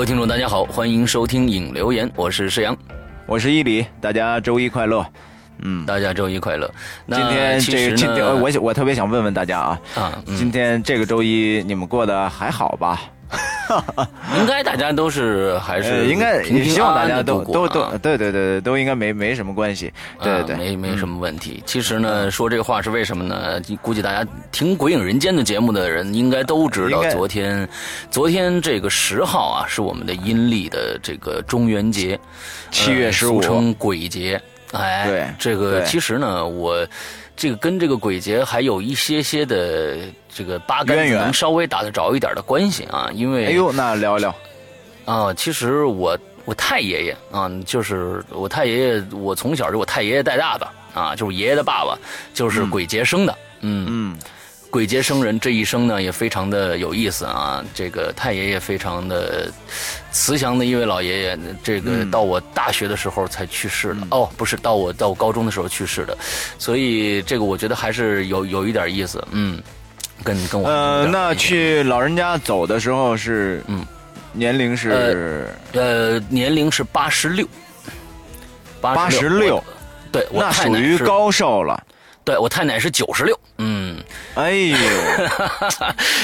各位听众，大家好，欢迎收听影留言，我是石阳，我是伊犁，大家周一快乐。嗯，大家周一快乐。今天这个今天我我特别想问问大家啊，啊，今天这个周一你们过得还好吧？应该大家都是还是应该希望大家都都都对对对对都应该没没什么关系，对对没没什么问题。其实呢，说这个话是为什么呢？估计大家听《鬼影人间》的节目的人应该都知道，昨天昨天这个十号啊，是我们的阴历的这个中元节，七月十五，俗称鬼节。哎，对，这个其实呢，我这个跟这个鬼节还有一些些的这个八竿子能稍微打得着一点的关系啊，因为哎呦，那聊一聊。啊，其实我我太爷爷啊，就是我太爷爷，我从小就我太爷爷带大的啊，就是爷爷的爸爸，就是鬼节生的，嗯。嗯。鬼节生人这一生呢，也非常的有意思啊。这个太爷爷非常的慈祥的一位老爷爷，这个到我大学的时候才去世的。哦，不是，到我到我高中的时候去世的。所以这个我觉得还是有有一点意思。嗯，跟跟我呃，那去老人家走的时候是嗯，年龄是呃年龄是八十六，八十六，对，那属于高寿了。对我太奶是九十六，嗯，哎呦，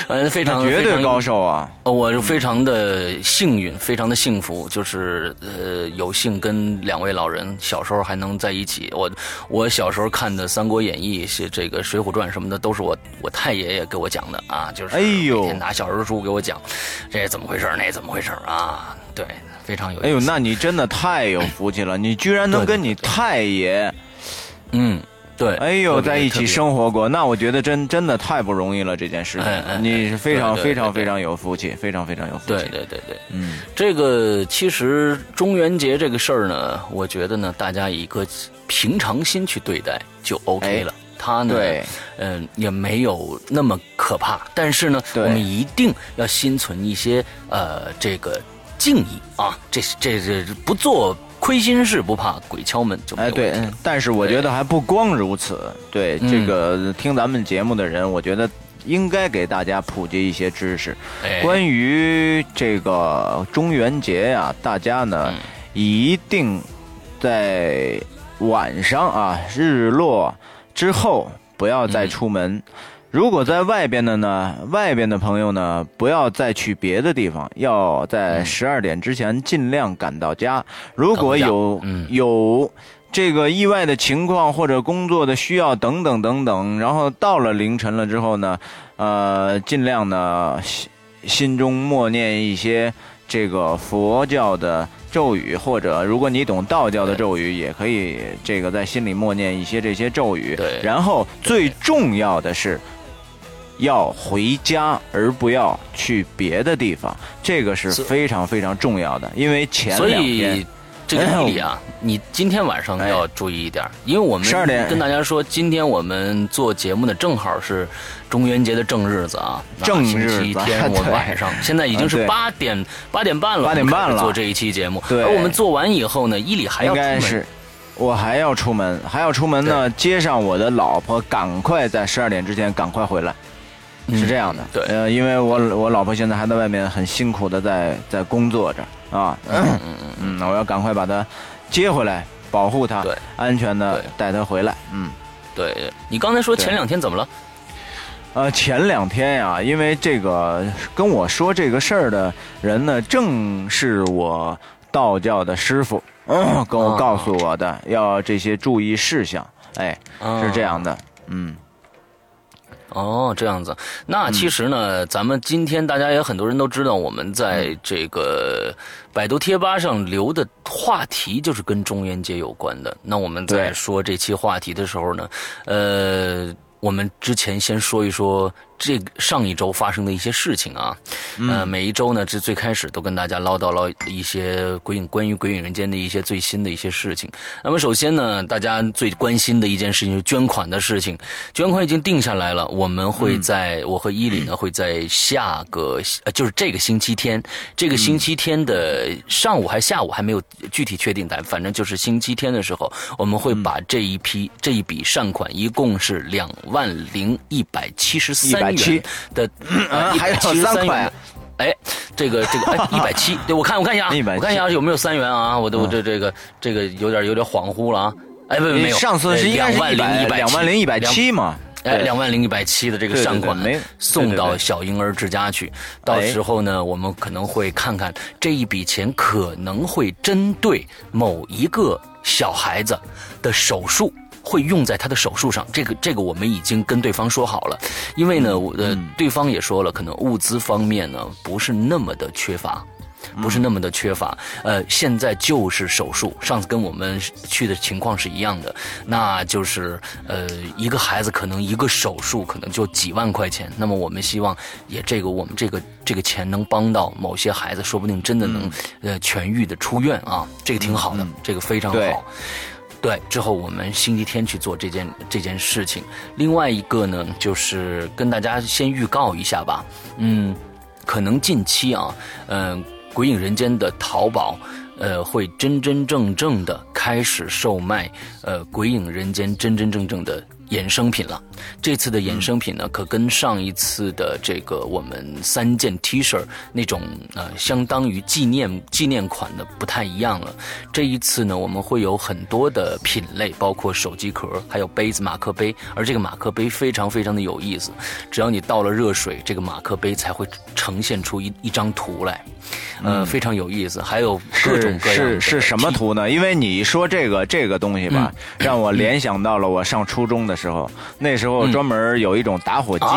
嗯，非常绝对高寿啊！我是非常的幸运，非常的幸福，就是呃，有幸跟两位老人小时候还能在一起。我我小时候看的《三国演义》、是这个《水浒传》什么的，都是我我太爷爷给我讲的啊，就是哎呦拿小人书给我讲，这怎么回事那怎么回事啊？对，非常有。哎呦，那你真的太有福气了，你居然能跟你太爷，嗯。对，哎呦，在一起生活过，那我觉得真真的太不容易了。这件事情，你是非常非常非常有福气，非常非常有福气。对对对对，嗯，这个其实中元节这个事儿呢，我觉得呢，大家以一个平常心去对待就 OK 了。它呢，嗯，也没有那么可怕。但是呢，我们一定要心存一些呃这个敬意啊，这这这不做。亏心事不怕鬼敲门，就哎对，但是我觉得还不光如此。对这个听咱们节目的人，我觉得应该给大家普及一些知识。关于这个中元节呀，大家呢一定在晚上啊日落之后不要再出门。如果在外边的呢，外边的朋友呢，不要再去别的地方，要在十二点之前尽量赶到家。如果有有这个意外的情况或者工作的需要等等等等，然后到了凌晨了之后呢，呃，尽量呢心心中默念一些这个佛教的咒语，或者如果你懂道教的咒语，也可以这个在心里默念一些这些咒语。对，然后最重要的是。要回家，而不要去别的地方，这个是非常非常重要的。因为前两天，这个毅力啊，你今天晚上要注意一点，因为我们十二点。跟大家说，今天我们做节目的正好是中元节的正日子啊，正日天我晚上 现在已经是八点八点半了，八点半了。做这一期节目，对，而我们做完以后呢，伊里还要出门。我还要出门，还要出门呢，接上我的老婆，赶快在十二点之前赶快回来。是这样的，对，呃，因为我我老婆现在还在外面很辛苦的在在工作着啊，嗯嗯嗯，嗯，我要赶快把她接回来，保护她，对，安全的带她回来，嗯，对，你刚才说前两天怎么了？呃，前两天呀，因为这个跟我说这个事儿的人呢，正是我道教的师傅，嗯，跟我告诉我的要这些注意事项，哎，是这样的，嗯。哦，这样子，那其实呢，咱们今天大家也很多人都知道，我们在这个百度贴吧上留的话题就是跟中元节有关的。那我们在说这期话题的时候呢，呃，我们之前先说一说。这上一周发生的一些事情啊，呃，每一周呢，这最开始都跟大家唠叨唠一些鬼影关于鬼影人间的一些最新的一些事情。那么首先呢，大家最关心的一件事情是捐款的事情，捐款已经定下来了，我们会在我和伊里呢会在下个呃就是这个星期天，这个星期天的上午还下午还没有具体确定的，反正就是星期天的时候，我们会把这一批这一笔善款一共是两万零一百七十三。七的 还有三块，哎，这个这个哎，一百七，对我看我看一下啊，我看一下有没有三元啊？我都这这个这个有点有点恍惚了啊！哎，不没有，上次是两万零一百两万零一百七嘛？哎，两万零一百七的这个善款送到小婴儿之家去，到时候呢，我们可能会看看这一笔钱可能会针对某一个小孩子的手术。会用在他的手术上，这个这个我们已经跟对方说好了，因为呢，我呃，对方也说了，可能物资方面呢不是那么的缺乏，不是那么的缺乏。呃，现在就是手术，上次跟我们去的情况是一样的，那就是呃，一个孩子可能一个手术可能就几万块钱，那么我们希望也这个我们这个这个钱能帮到某些孩子，说不定真的能呃痊愈的出院啊，这个挺好的，这个非常好。对，之后我们星期天去做这件这件事情。另外一个呢，就是跟大家先预告一下吧。嗯，可能近期啊，嗯，鬼影人间的淘宝，呃，会真真正正的开始售卖，呃，鬼影人间真真正正的。衍生品了，这次的衍生品呢，可跟上一次的这个我们三件 T 恤那种呃，相当于纪念纪念款的不太一样了。这一次呢，我们会有很多的品类，包括手机壳，还有杯子、马克杯。而这个马克杯非常非常的有意思，只要你倒了热水，这个马克杯才会呈现出一一张图来，呃，非常有意思。还有各种各样是是什么图呢？因为你说这个这个东西吧，让我联想到了我上初中的。时候，那时候专门有一种打火机，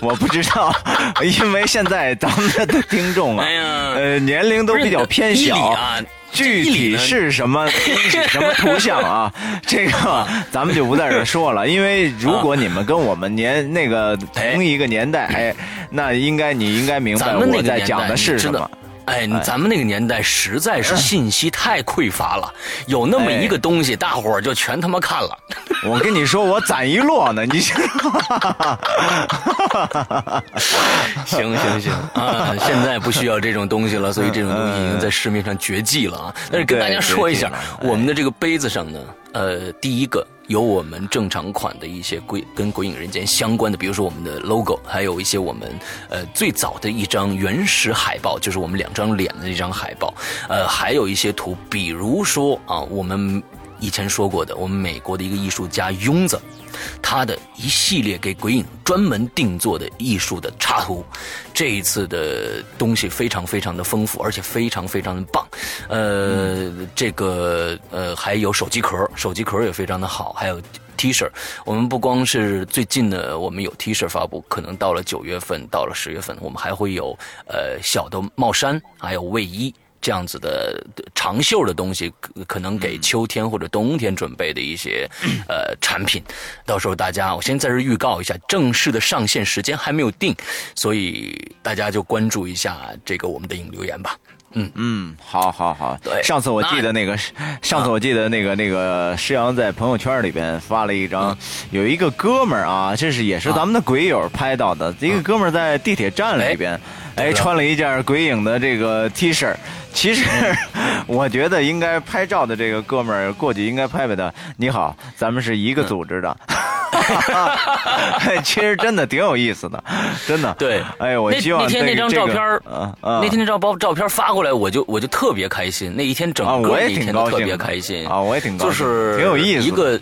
我不知道，因为现在咱们的听众啊，呃，年龄都比较偏小，具体是什么什么 图像啊？这个咱们就不在这说了，因为如果你们跟我们年那个同一个年代，哎，那应该你应该明白我在讲的是什么。哎，咱们那个年代实在是信息太匮乏了，有那么一个东西，大伙儿就全他妈看了。我跟你说，我攒一摞呢，你 行行行啊！现在不需要这种东西了，所以这种东西已经在市面上绝迹了啊。但是跟大家说一下，我们的这个杯子上呢，呃，第一个。有我们正常款的一些鬼跟《鬼影人间》相关的，比如说我们的 logo，还有一些我们呃最早的一张原始海报，就是我们两张脸的这张海报，呃，还有一些图，比如说啊，我们以前说过的，我们美国的一个艺术家庸子。他的一系列给鬼影专门定做的艺术的插图，这一次的东西非常非常的丰富，而且非常非常的棒。呃，这个呃还有手机壳，手机壳也非常的好，还有 T 恤。我们不光是最近的，我们有 T 恤发布，可能到了九月份，到了十月份，我们还会有呃小的帽衫，还有卫衣。这样子的长袖的东西，可能给秋天或者冬天准备的一些呃产品，到时候大家，我先在这预告一下，正式的上线时间还没有定，所以大家就关注一下这个我们的影留言吧。嗯嗯，好好好。对，上次我记得那个，上次我记得那个那个施阳在朋友圈里边发了一张，有一个哥们儿啊，这是也是咱们的鬼友拍到的，一个哥们儿在地铁站里边。哎，穿了一件鬼影的这个 T 恤，其实 我觉得应该拍照的这个哥们儿过去应该拍拍他。你好，咱们是一个组织的。其实真的挺有意思的，真的。对，哎，我希望那天那张照片那天那张包照片发过来，我就我就特别开心。那一天整个那一天都特别开心啊，我也挺高兴，就是挺有意思一个。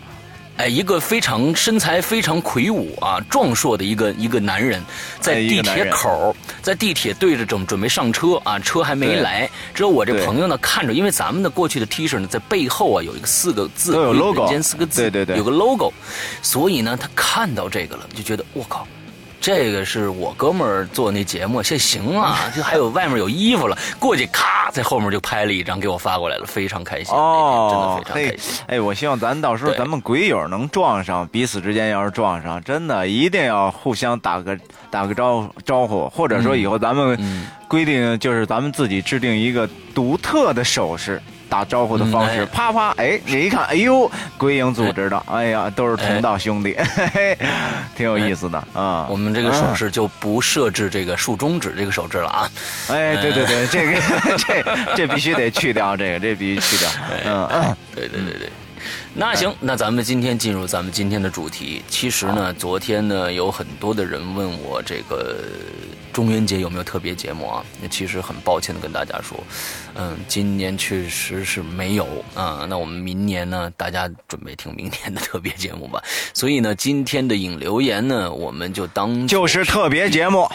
哎，一个非常身材非常魁梧啊、壮硕的一个一个男人，在地铁口，在地铁对着准准备上车啊，车还没来。只有我这朋友呢看着，因为咱们的过去的 T 恤呢，在背后啊有一个四个字，有 logo，间四个字，对对对，有个 logo，所以呢，他看到这个了，就觉得我靠。这个是我哥们儿做那节目，现行啊，就还有外面有衣服了，过去咔在后面就拍了一张给我发过来了，非常开心哦，真的非常开心。哎，我希望咱到时候咱们鬼友能撞上，彼此之间要是撞上，真的一定要互相打个打个招招呼，或者说以后咱们规定就是咱们自己制定一个独特的手势。打招呼的方式，啪啪，哎，你一看，哎呦，鬼影组织的，哎呀，都是同道兄弟，嘿嘿，挺有意思的啊。我们这个手势就不设置这个竖中指这个手势了啊。哎，对对对，这个这这必须得去掉，这个这必须去掉。嗯，对对对对。那行，那咱们今天进入咱们今天的主题。其实呢，昨天呢，有很多的人问我这个。中元节有没有特别节目啊？那其实很抱歉的跟大家说，嗯，今年确实是没有啊。那我们明年呢，大家准备听明年的特别节目吧。所以呢，今天的引留言呢，我们就当就是特别节目，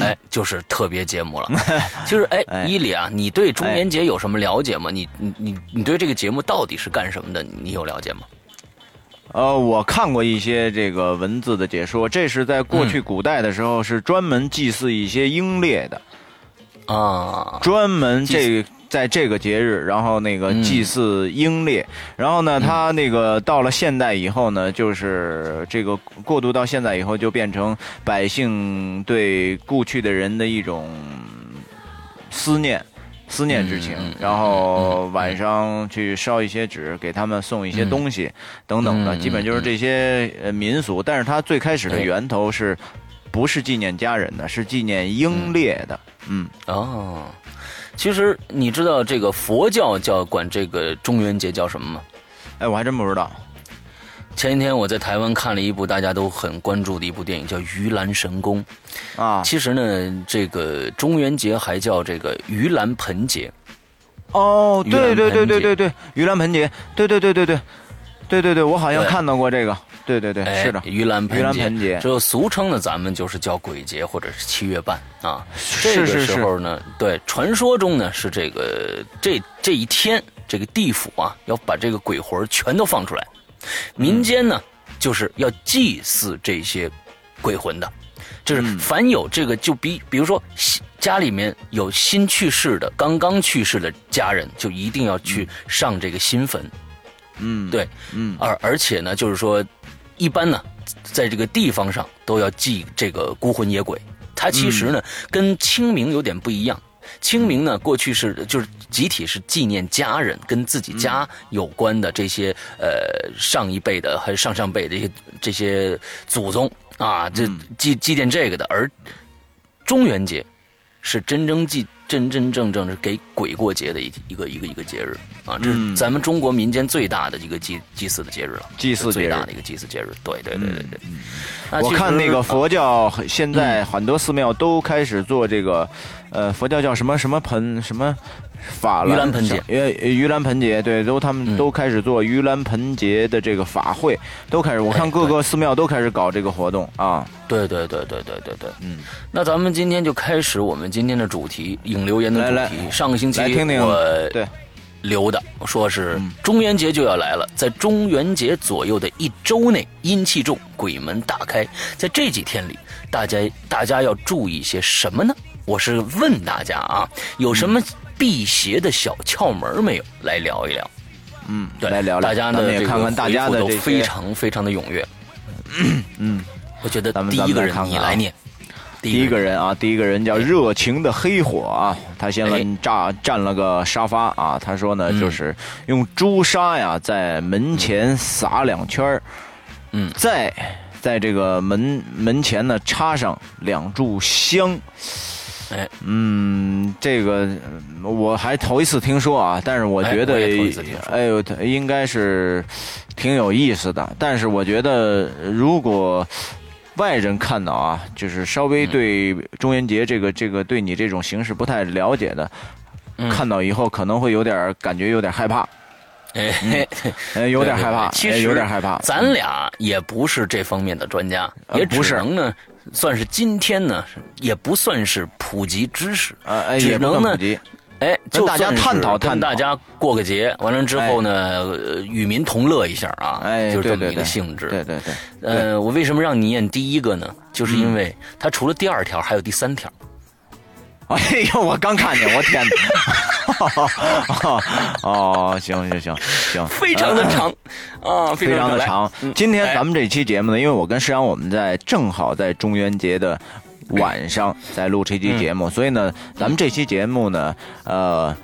哎，就是特别节目了。就是哎，伊里啊，你对中元节有什么了解吗？你你你你对这个节目到底是干什么的？你有了解吗？呃，我看过一些这个文字的解说，这是在过去古代的时候是专门祭祀一些英烈的，啊，专门这在这个节日，然后那个祭祀英烈，然后呢，他那个到了现代以后呢，就是这个过渡到现在以后，就变成百姓对故去的人的一种思念。思念之情，然后晚上去烧一些纸，给他们送一些东西，等等的，基本就是这些呃民俗。但是它最开始的源头是，不是纪念家人的，是纪念英烈的。嗯哦，其实你知道这个佛教叫管这个中元节叫什么吗？哎，我还真不知道。前几天我在台湾看了一部大家都很关注的一部电影，叫《盂兰神功》啊。其实呢，这个中元节还叫这个盂兰盆节。哦，对对对对对对，盂兰盆节，对对对对对，对对对，我好像看到过这个。对对对，是的，盂兰盂兰盆节，就俗称呢，咱们就是叫鬼节或者是七月半啊。这个时候呢，对，传说中呢是这个这这一天，这个地府啊要把这个鬼魂全都放出来。民间呢，就是要祭祀这些鬼魂的，就是凡有这个，就比比如说家里面有新去世的、刚刚去世的家人，就一定要去上这个新坟。嗯，对，嗯，而而且呢，就是说，一般呢，在这个地方上都要祭这个孤魂野鬼。它其实呢，跟清明有点不一样。清明呢，过去是就是集体是纪念家人跟自己家有关的这些呃上一辈的还是上上辈这些这些祖宗啊，这祭祭奠这个的，而中元节是真正祭真真正正是给鬼过节的一一个一个一个节日啊，这是咱们中国民间最大的一个祭祭祀的节日了，祭祀最大的一个祭祀节日，对对对对对。我看那个佛教现在很多寺庙都开始做这个。呃，佛教叫什么什么盆什么法盂兰盆节，因为，盂兰盆节，对，都他们都开始做盂兰盆节的这个法会，都开始，我看各个寺庙都开始搞这个活动啊。对对对对对对对，嗯。那咱们今天就开始我们今天的主题，引留言的主题。上个星期我对留的，说是中元节就要来了，在中元节左右的一周内，阴气重，鬼门大开，在这几天里，大家大家要注意些什么呢？我是问大家啊，有什么辟邪的小窍门没有？来聊一聊。嗯，对，来聊聊。大家呢，也看看大家的都非常非常的踊跃。嗯，我觉得咱们第一个人你来念。第一个人啊，第一个人叫热情的黑火啊，他先来炸占了个沙发啊。他说呢，就是用朱砂呀，在门前撒两圈儿，嗯，再在这个门门前呢插上两炷香。哎，嗯，这个我还头一次听说啊，但是我觉得，哎呦，应该是挺有意思的。但是我觉得，如果外人看到啊，就是稍微对中元节这个这个对你这种形式不太了解的，看到以后可能会有点感觉，有点害怕。哎，有点害怕，其实有点害怕。咱俩也不是这方面的专家，也只能呢。算是今天呢，也不算是普及知识，呃，只能呢，哎，就大家探讨探讨大家过个节，完了之后呢，与民同乐一下啊，哎，就这么一个性质。对对对。呃，我为什么让你念第一个呢？就是因为它除了第二条，还有第三条。哎呦，我刚看见，我天哪！哦，行行行行，非常的长啊，非常的长。今天咱们这期节目呢，因为我跟石阳我们在正好在中元节的晚上在录这期节目，所以呢，咱们这期节目呢，呃。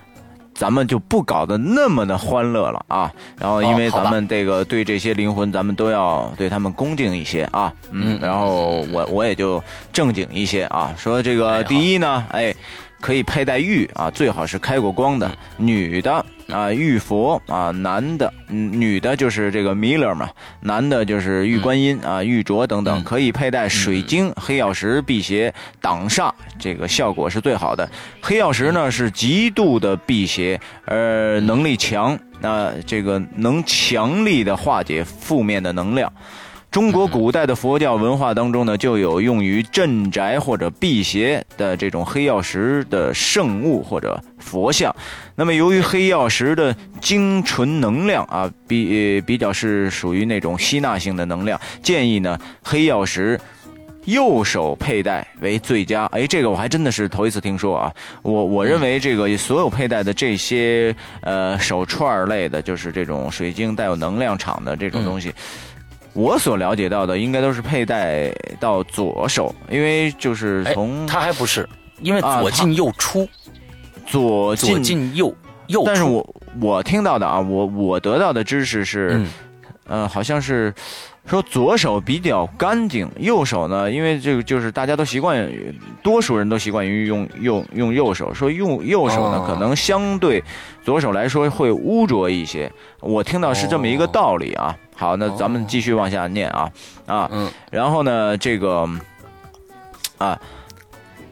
咱们就不搞得那么的欢乐了啊！然后，因为咱们这个对这些灵魂，咱们都要对他们恭敬一些啊。嗯，然后我我也就正经一些啊。说这个第一呢，哎，可以佩戴玉啊，最好是开过光的。女的啊，玉佛啊，男的，女的就是这个弥勒嘛，男的就是玉观音啊，玉镯等等，可以佩戴水晶、黑曜石辟邪挡煞，这个效果是最好的。黑曜石呢是极度的辟邪，呃能力强，那这个能强力的化解负面的能量。中国古代的佛教文化当中呢，就有用于镇宅或者辟邪的这种黑曜石的圣物或者佛像。那么，由于黑曜石的精纯能量啊，比比较是属于那种吸纳性的能量，建议呢黑曜石右手佩戴为最佳。哎，这个我还真的是头一次听说啊。我我认为这个所有佩戴的这些呃手串类的，就是这种水晶带有能量场的这种东西。我所了解到的应该都是佩戴到左手，因为就是从他还不是，因为左进右出，左进右右。但是我我听到的啊，我我得到的知识是，呃，好像是说左手比较干净，右手呢，因为这个就是大家都习惯，多数人都习惯于用用用右手，说用右手呢可能相对左手来说会污浊一些。我听到是这么一个道理啊。好，那咱们继续往下念啊。啊，然后呢，这个啊，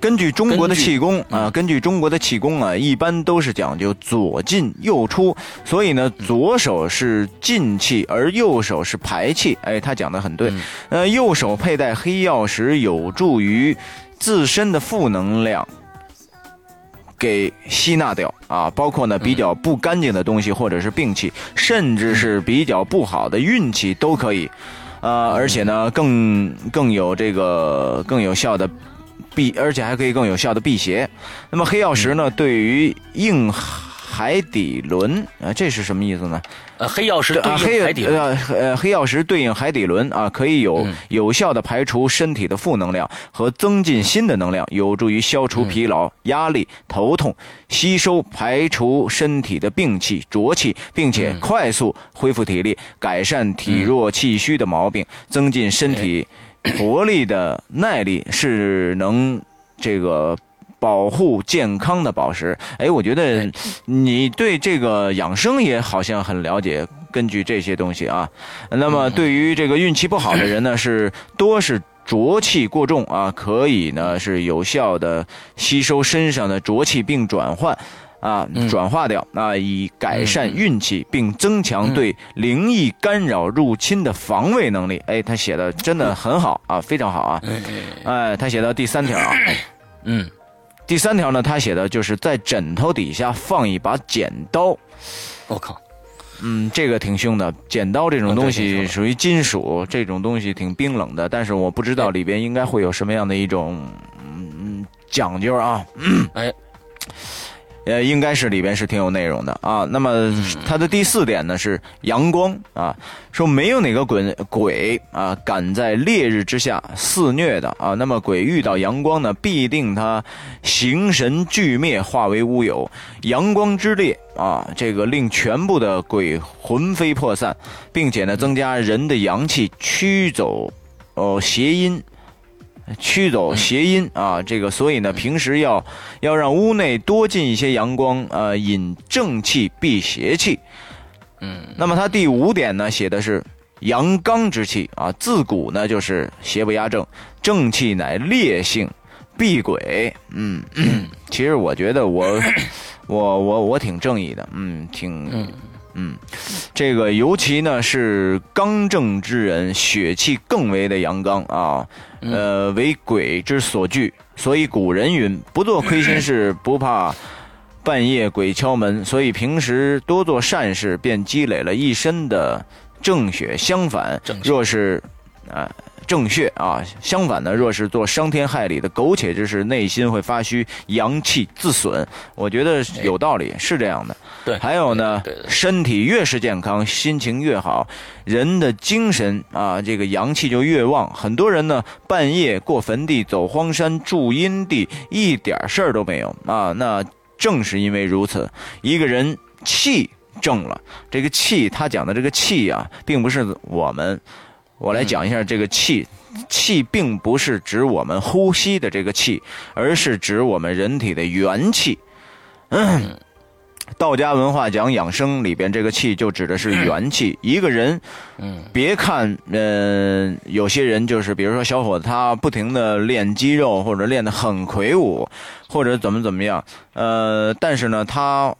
根据中国的气功啊，根据中国的气功啊，一般都是讲究左进右出，所以呢，左手是进气，而右手是排气。哎，他讲的很对。呃，右手佩戴黑曜石，有助于自身的负能量。给吸纳掉啊，包括呢比较不干净的东西，或者是病气，甚至是比较不好的运气都可以，呃，而且呢更更有这个更有效的避，而且还可以更有效的辟邪。那么黑曜石呢，对于硬。海底轮啊，这是什么意思呢？呃，黑曜石对应海底呃呃，黑曜石对应海底轮啊，可以有有效的排除身体的负能量和增进新的能量，有助于消除疲劳、压力、头痛，吸收排除身体的病气浊气，并且快速恢复体力，改善体弱气虚的毛病，增进身体 活力的耐力，是能这个。保护健康的宝石，哎，我觉得你对这个养生也好像很了解。根据这些东西啊，那么对于这个运气不好的人呢，是多是浊气过重啊，可以呢是有效的吸收身上的浊气并转换啊，转化掉啊，以改善运气并增强对灵异干扰入侵的防卫能力。哎，他写的真的很好啊，非常好啊。哎，他写到第三条啊，嗯。第三条呢，他写的就是在枕头底下放一把剪刀。我靠，嗯，这个挺凶的。剪刀这种东西属于金属，这种东西挺冰冷的，但是我不知道里边应该会有什么样的一种嗯讲究啊。哎。呃，应该是里边是挺有内容的啊。那么它的第四点呢是阳光啊，说没有哪个鬼鬼啊敢在烈日之下肆虐的啊。那么鬼遇到阳光呢，必定他形神俱灭，化为乌有。阳光之烈啊，这个令全部的鬼魂飞魄散，并且呢增加人的阳气，驱走哦邪阴。驱走邪阴啊，这个所以呢，平时要要让屋内多进一些阳光，呃，引正气避邪气。嗯，那么它第五点呢，写的是阳刚之气啊，自古呢就是邪不压正，正气乃烈性，避鬼。嗯，其实我觉得我 我我我挺正义的，嗯，挺。嗯，这个尤其呢是刚正之人，血气更为的阳刚啊，呃，为鬼之所惧。所以古人云：“不做亏心事，不怕半夜鬼敲门。”所以平时多做善事，便积累了一身的正血。相反，若是啊。正穴啊，相反呢，若是做伤天害理的苟且之事，内心会发虚，阳气自损。我觉得有道理，是这样的。对，还有呢，身体越是健康，心情越好，人的精神啊，这个阳气就越旺。很多人呢，半夜过坟地、走荒山、住阴地，一点事儿都没有啊。那正是因为如此，一个人气正了，这个气，他讲的这个气啊，并不是我们。我来讲一下这个气，气并不是指我们呼吸的这个气，而是指我们人体的元气。嗯。道家文化讲养生里边，这个气就指的是元气。一个人，嗯，别看，嗯，有些人就是，比如说小伙子，他不停的练肌肉，或者练得很魁梧，或者怎么怎么样，呃，但是呢，他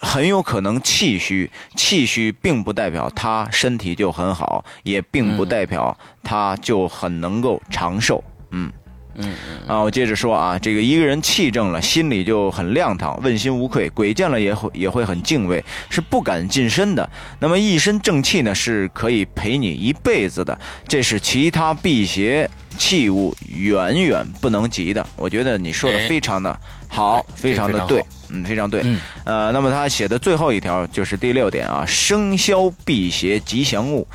很有可能气虚。气虚并不代表他身体就很好，也并不代表他就很能够长寿。嗯。嗯啊，我接着说啊，这个一个人气正了，心里就很亮堂，问心无愧，鬼见了也会也会很敬畏，是不敢近身的。那么一身正气呢，是可以陪你一辈子的，这是其他辟邪器物远远不能及的。我觉得你说的非常的好，非常的对，嗯，非常对。呃，那么他写的最后一条就是第六点啊，生肖辟邪吉祥物，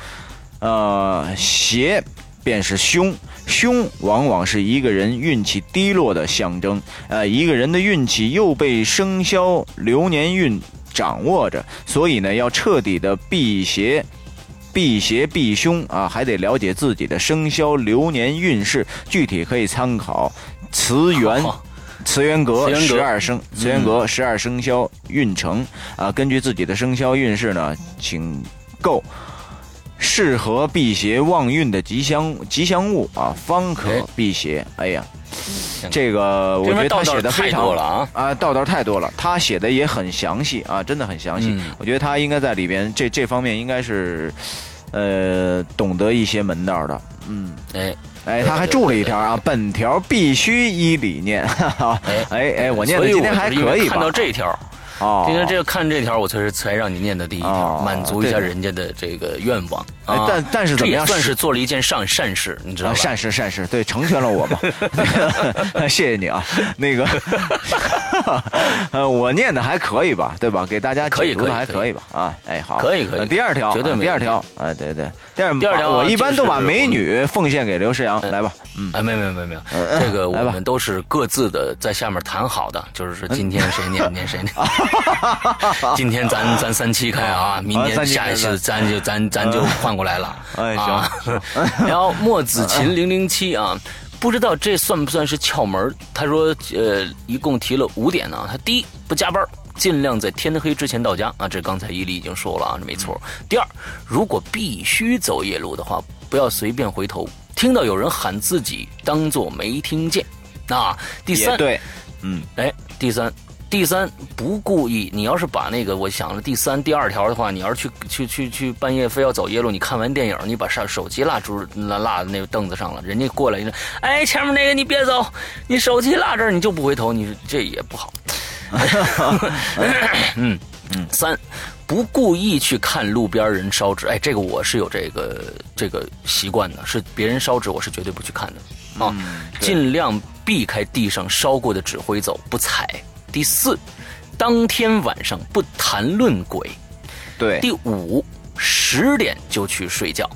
呃，邪。便是凶，凶往往是一个人运气低落的象征。呃，一个人的运气又被生肖流年运掌握着，所以呢，要彻底的辟邪、辟邪避凶啊，还得了解自己的生肖流年运势。具体可以参考《词源》《词源阁》十二生《慈源阁》十二生肖运程啊。根据自己的生肖运势呢，请购。适合辟邪旺运的吉祥吉祥物啊，方可辟邪。哎呀，这个我觉得他写的非常啊啊，道道太多了。他写的也很详细啊，真的很详细。我觉得他应该在里边这这方面应该是，呃，懂得一些门道的。嗯，哎哎，他还注了一条啊，本条必须依理念。哈哈哎哎，我念的今天还可以看到这条。哦，今天这个看这条，我才是才让你念的第一条，满足一下人家的这个愿望。但但是怎么样，算是做了一件善善事，你知道吗？善事善事，对，成全了我嘛。谢谢你啊，那个，呃，我念的还可以吧，对吧？给大家解读的还可以吧？啊，哎，好，可以可以。第二条，绝对第二条，哎，对对，第二第二条，我一般都把美女奉献给刘诗阳，来吧。嗯，哎，没有没有没有没有，这个我们都是各自的在下面谈好的，就是说今天谁念 念谁念。今天咱咱三七开啊，明天下一次咱就咱咱就换过来了。哎，行。然后莫子琴零零七啊，不知道这算不算是窍门？他说，呃，一共提了五点呢。他第一，不加班，尽量在天黑之前到家啊。这刚才伊犁已经说了啊，这没错。第二，如果必须走夜路的话，不要随便回头，听到有人喊自己，当做没听见。啊，第三，对，嗯，哎，第三。第三，不故意。你要是把那个，我想了第三、第二条的话，你要是去去去去半夜非要走夜路，你看完电影，你把上手机落住落落在那个凳子上了，人家过来一个，哎，前面那个你别走，你手机落这儿，你就不回头，你这也不好。嗯嗯。三，不故意去看路边人烧纸，哎，这个我是有这个这个习惯的，是别人烧纸，我是绝对不去看的啊，尽量避开地上烧过的纸灰走，不踩。第四，当天晚上不谈论鬼。对。第五，十点就去睡觉。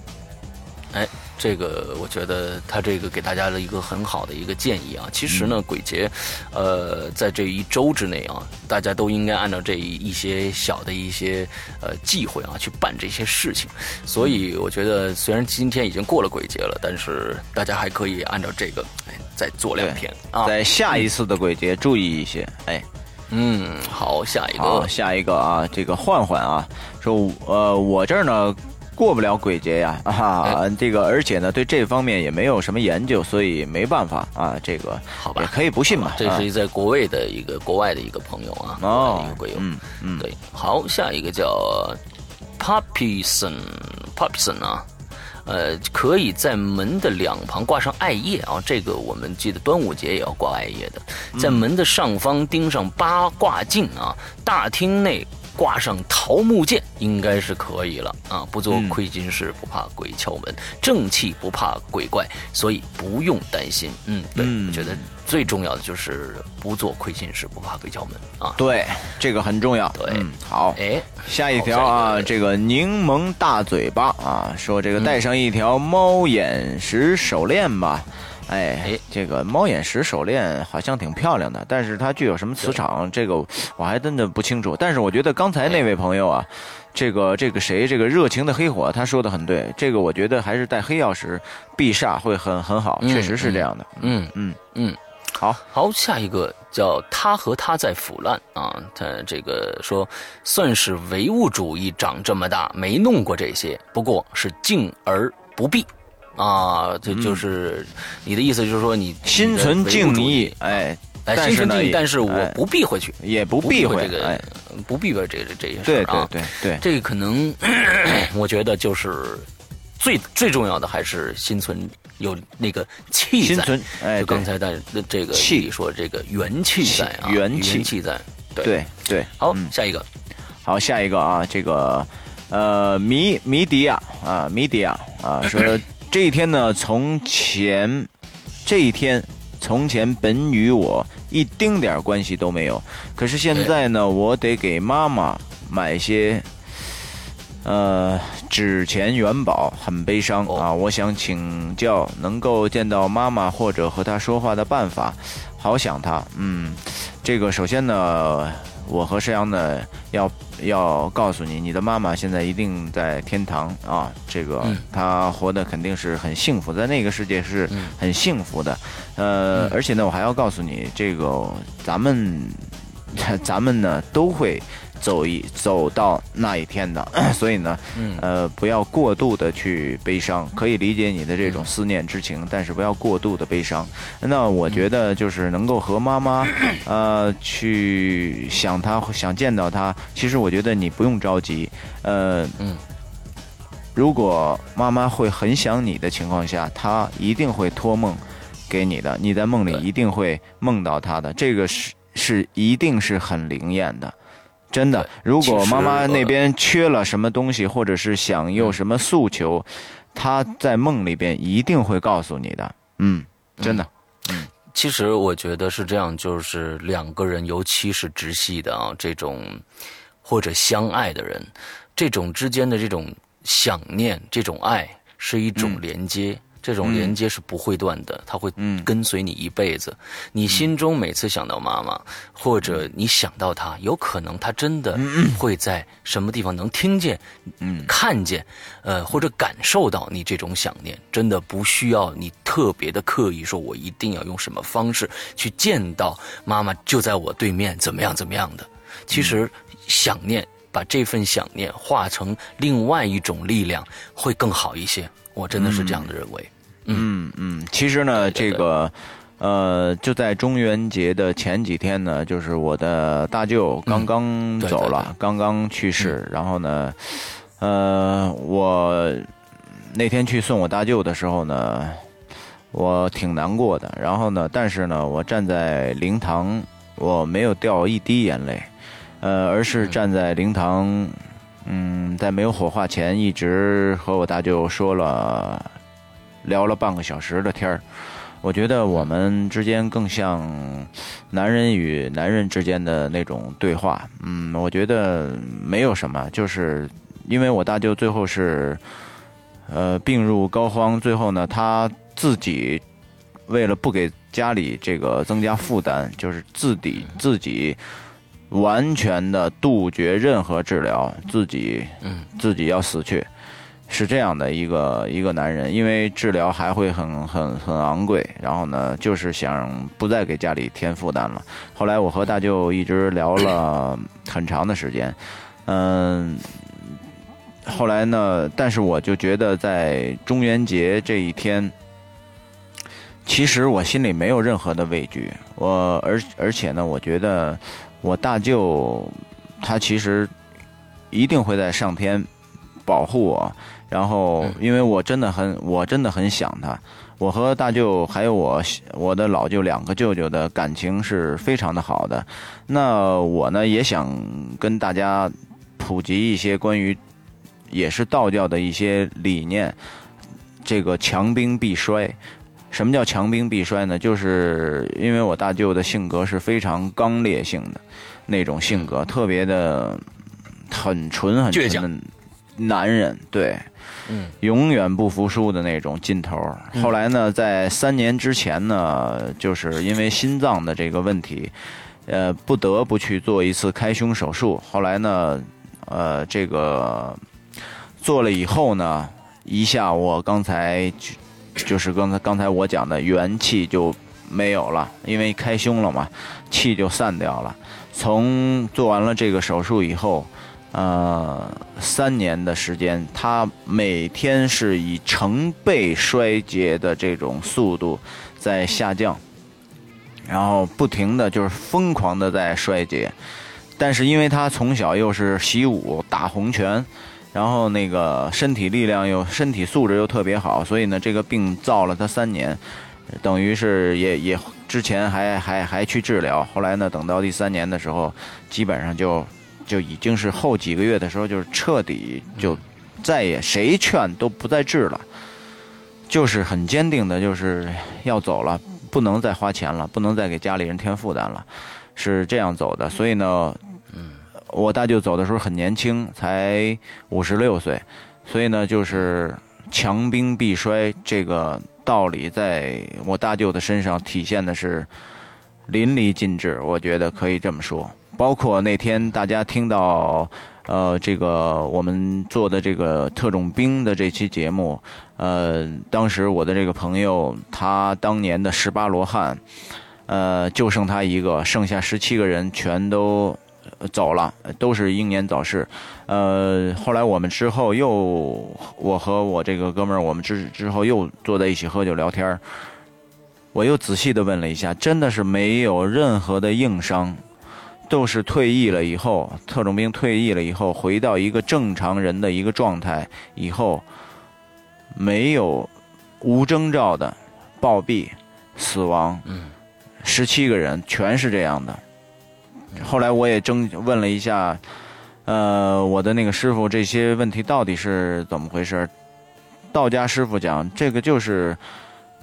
哎，这个我觉得他这个给大家的一个很好的一个建议啊。其实呢，鬼节，呃，在这一周之内啊，大家都应该按照这一些小的一些呃忌讳啊去办这些事情。所以我觉得，虽然今天已经过了鬼节了，但是大家还可以按照这个。再做两天啊，在下一次的鬼节注意一些，哎，嗯，好，下一个，下一个啊，这个换换啊，说呃，我这儿呢过不了鬼节呀，啊，这个而且呢对这方面也没有什么研究，所以没办法啊，这个好吧，也可以不信嘛，这是在国外的一个国外的一个朋友啊，哦，一个鬼友，嗯嗯，对，好，下一个叫 Puppyson，Puppyson 啊。呃，可以在门的两旁挂上艾叶啊，这个我们记得端午节也要挂艾叶的，在门的上方钉上八卦镜啊，大厅内。挂上桃木剑应该是可以了啊！不做亏心事，不怕鬼敲门，正气不怕鬼怪，所以不用担心。嗯，对，我觉得最重要的就是不做亏心事，不怕鬼敲门啊！对，这个很重要。对，好，哎，下一条啊，这个柠檬大嘴巴啊，说这个戴上一条猫眼石手链吧。哎，这个猫眼石手链好像挺漂亮的，但是它具有什么磁场，这个我还真的不清楚。但是我觉得刚才那位朋友啊，这个这个谁，这个热情的黑火，他说的很对。这个我觉得还是带黑曜石避煞会很很好，确实是这样的。嗯嗯嗯，好好，下一个叫他和他在腐烂啊，他这个说算是唯物主义长这么大没弄过这些，不过是敬而不避。啊，这就是你的意思，就是说你心存敬意，哎，心存敬意，但是我不避讳去，也不避讳这个，不避讳这这些事啊。对对对对，这个可能，我觉得就是最最重要的还是心存有那个气在。心存，哎，就刚才在这个气说这个元气在啊，元气在。对对，好，下一个，好，下一个啊，这个呃，米米迪亚啊，米迪亚啊，说。这一天呢，从前，这一天，从前本与我一丁点关系都没有。可是现在呢，我得给妈妈买些，呃，纸钱元宝，很悲伤啊！我想请教，能够见到妈妈或者和她说话的办法，好想她。嗯，这个首先呢。我和石阳呢，要要告诉你，你的妈妈现在一定在天堂啊！这个她活的肯定是很幸福，在那个世界是很幸福的。呃，而且呢，我还要告诉你，这个咱们 咱们呢都会。走一走到那一天的，所以呢，呃，不要过度的去悲伤，可以理解你的这种思念之情，但是不要过度的悲伤。那我觉得就是能够和妈妈，呃，去想她，想见到她。其实我觉得你不用着急，呃，如果妈妈会很想你的情况下，她一定会托梦给你的，你在梦里一定会梦到她的。这个是是一定是很灵验的。真的，如果妈妈那边缺了什么东西，或者是想有什么诉求，她在梦里边一定会告诉你的。嗯，真的。嗯，其实我觉得是这样，就是两个人，尤其是直系的啊，这种或者相爱的人，这种之间的这种想念、这种爱，是一种连接。这种连接是不会断的，它会跟随你一辈子。你心中每次想到妈妈，或者你想到她，有可能她真的会在什么地方能听见、看见，呃，或者感受到你这种想念。真的不需要你特别的刻意说，我一定要用什么方式去见到妈妈，就在我对面，怎么样怎么样的。其实想念，把这份想念化成另外一种力量，会更好一些。我真的是这样的认为，嗯嗯，其实呢，这个，呃，就在中元节的前几天呢，就是我的大舅刚刚走了，刚刚去世，然后呢，呃，我那天去送我大舅的时候呢，我挺难过的，然后呢，但是呢，我站在灵堂，我没有掉一滴眼泪，呃，而是站在灵堂。嗯，在没有火化前，一直和我大舅说了，聊了半个小时的天儿。我觉得我们之间更像男人与男人之间的那种对话。嗯，我觉得没有什么，就是因为我大舅最后是，呃，病入膏肓，最后呢，他自己为了不给家里这个增加负担，就是自己自己。完全的杜绝任何治疗，自己，嗯，自己要死去，是这样的一个一个男人，因为治疗还会很很很昂贵，然后呢，就是想不再给家里添负担了。后来我和大舅一直聊了 很长的时间，嗯，后来呢，但是我就觉得在中元节这一天，其实我心里没有任何的畏惧，我而而且呢，我觉得。我大舅，他其实一定会在上天保护我。然后，因为我真的很，我真的很想他。我和大舅还有我我的老舅两个舅舅的感情是非常的好的。那我呢，也想跟大家普及一些关于也是道教的一些理念。这个强兵必衰。什么叫强兵必衰呢？就是因为我大舅的性格是非常刚烈性的。那种性格特别的很纯很纯的，男人，对，嗯，永远不服输的那种劲头。后来呢，在三年之前呢，就是因为心脏的这个问题，呃，不得不去做一次开胸手术。后来呢，呃，这个做了以后呢，一下我刚才就是刚才刚才我讲的元气就没有了，因为开胸了嘛，气就散掉了。从做完了这个手术以后。呃，三年的时间，他每天是以成倍衰竭的这种速度在下降，然后不停的就是疯狂的在衰竭。但是因为他从小又是习武打洪拳，然后那个身体力量又身体素质又特别好，所以呢，这个病造了他三年，等于是也也之前还还还去治疗，后来呢，等到第三年的时候，基本上就。就已经是后几个月的时候，就是彻底就再也谁劝都不再治了，就是很坚定的，就是要走了，不能再花钱了，不能再给家里人添负担了，是这样走的。所以呢，我大舅走的时候很年轻，才五十六岁，所以呢，就是强兵必衰这个道理，在我大舅的身上体现的是淋漓尽致，我觉得可以这么说。包括那天大家听到，呃，这个我们做的这个特种兵的这期节目，呃，当时我的这个朋友他当年的十八罗汉，呃，就剩他一个，剩下十七个人全都走了，都是英年早逝。呃，后来我们之后又，我和我这个哥们儿，我们之之后又坐在一起喝酒聊天儿我又仔细的问了一下，真的是没有任何的硬伤。都是退役了以后，特种兵退役了以后，回到一个正常人的一个状态以后，没有无征兆的暴毙、死亡。嗯，十七个人全是这样的。后来我也征问了一下，呃，我的那个师傅，这些问题到底是怎么回事？道家师傅讲，这个就是。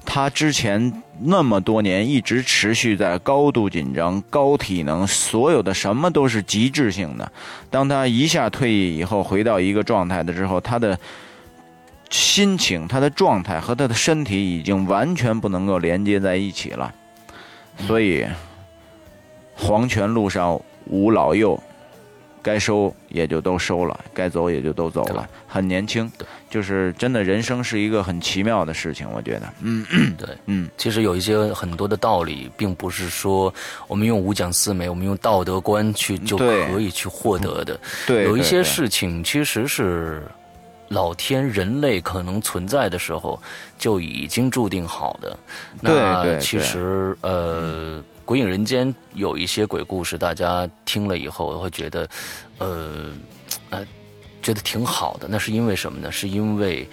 他之前那么多年一直持续在高度紧张、高体能，所有的什么都是极致性的。当他一下退役以后，回到一个状态的之后，他的心情、他的状态和他的身体已经完全不能够连接在一起了。所以，黄泉路上无老幼。该收也就都收了，该走也就都走了。很年轻，就是真的人生是一个很奇妙的事情，我觉得。嗯，对，嗯，其实有一些很多的道理，并不是说我们用五讲四美，我们用道德观去就可以去获得的。对，有一些事情其实是老天人类可能存在的时候就已经注定好的。那其实呃。鬼影人间有一些鬼故事，大家听了以后会觉得，呃，呃，觉得挺好的。那是因为什么呢？是因为，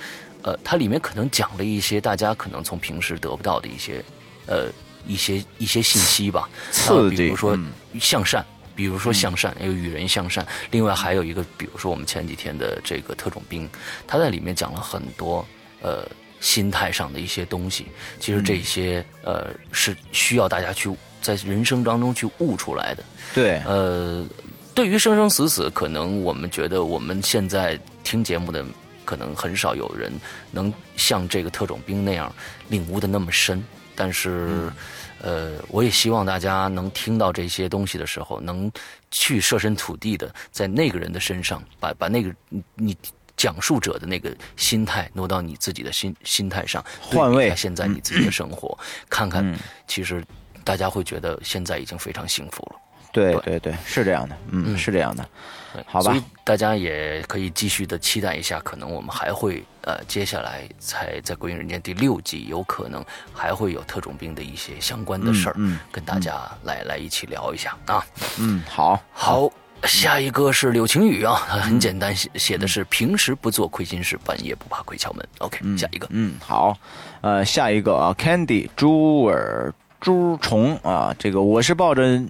呃，它里面可能讲了一些大家可能从平时得不到的一些，呃，一些一些信息吧。刺激，比如说向善，比如说向善，有与人向善。另外还有一个，比如说我们前几天的这个特种兵，他在里面讲了很多，呃。心态上的一些东西，其实这些呃是需要大家去在人生当中去悟出来的。对，呃，对于生生死死，可能我们觉得我们现在听节目的可能很少有人能像这个特种兵那样领悟的那么深。但是，呃，我也希望大家能听到这些东西的时候，能去设身处地的在那个人的身上，把把那个你你。讲述者的那个心态挪到你自己的心心态上，换位现在你自己的生活，看看，其实大家会觉得现在已经非常幸福了。对对对，是这样的，嗯，是这样的，好吧。所以大家也可以继续的期待一下，可能我们还会呃，接下来才在《鬼影人间》第六季，有可能还会有特种兵的一些相关的事儿，嗯跟大家来来一起聊一下啊。嗯，好，好。下一个是柳晴雨啊，很简单，写写的是平时不做亏心事，半夜不怕鬼敲门。OK，下一个，嗯，好，呃，下一个啊，Candy 猪耳猪虫啊，这个我是抱着。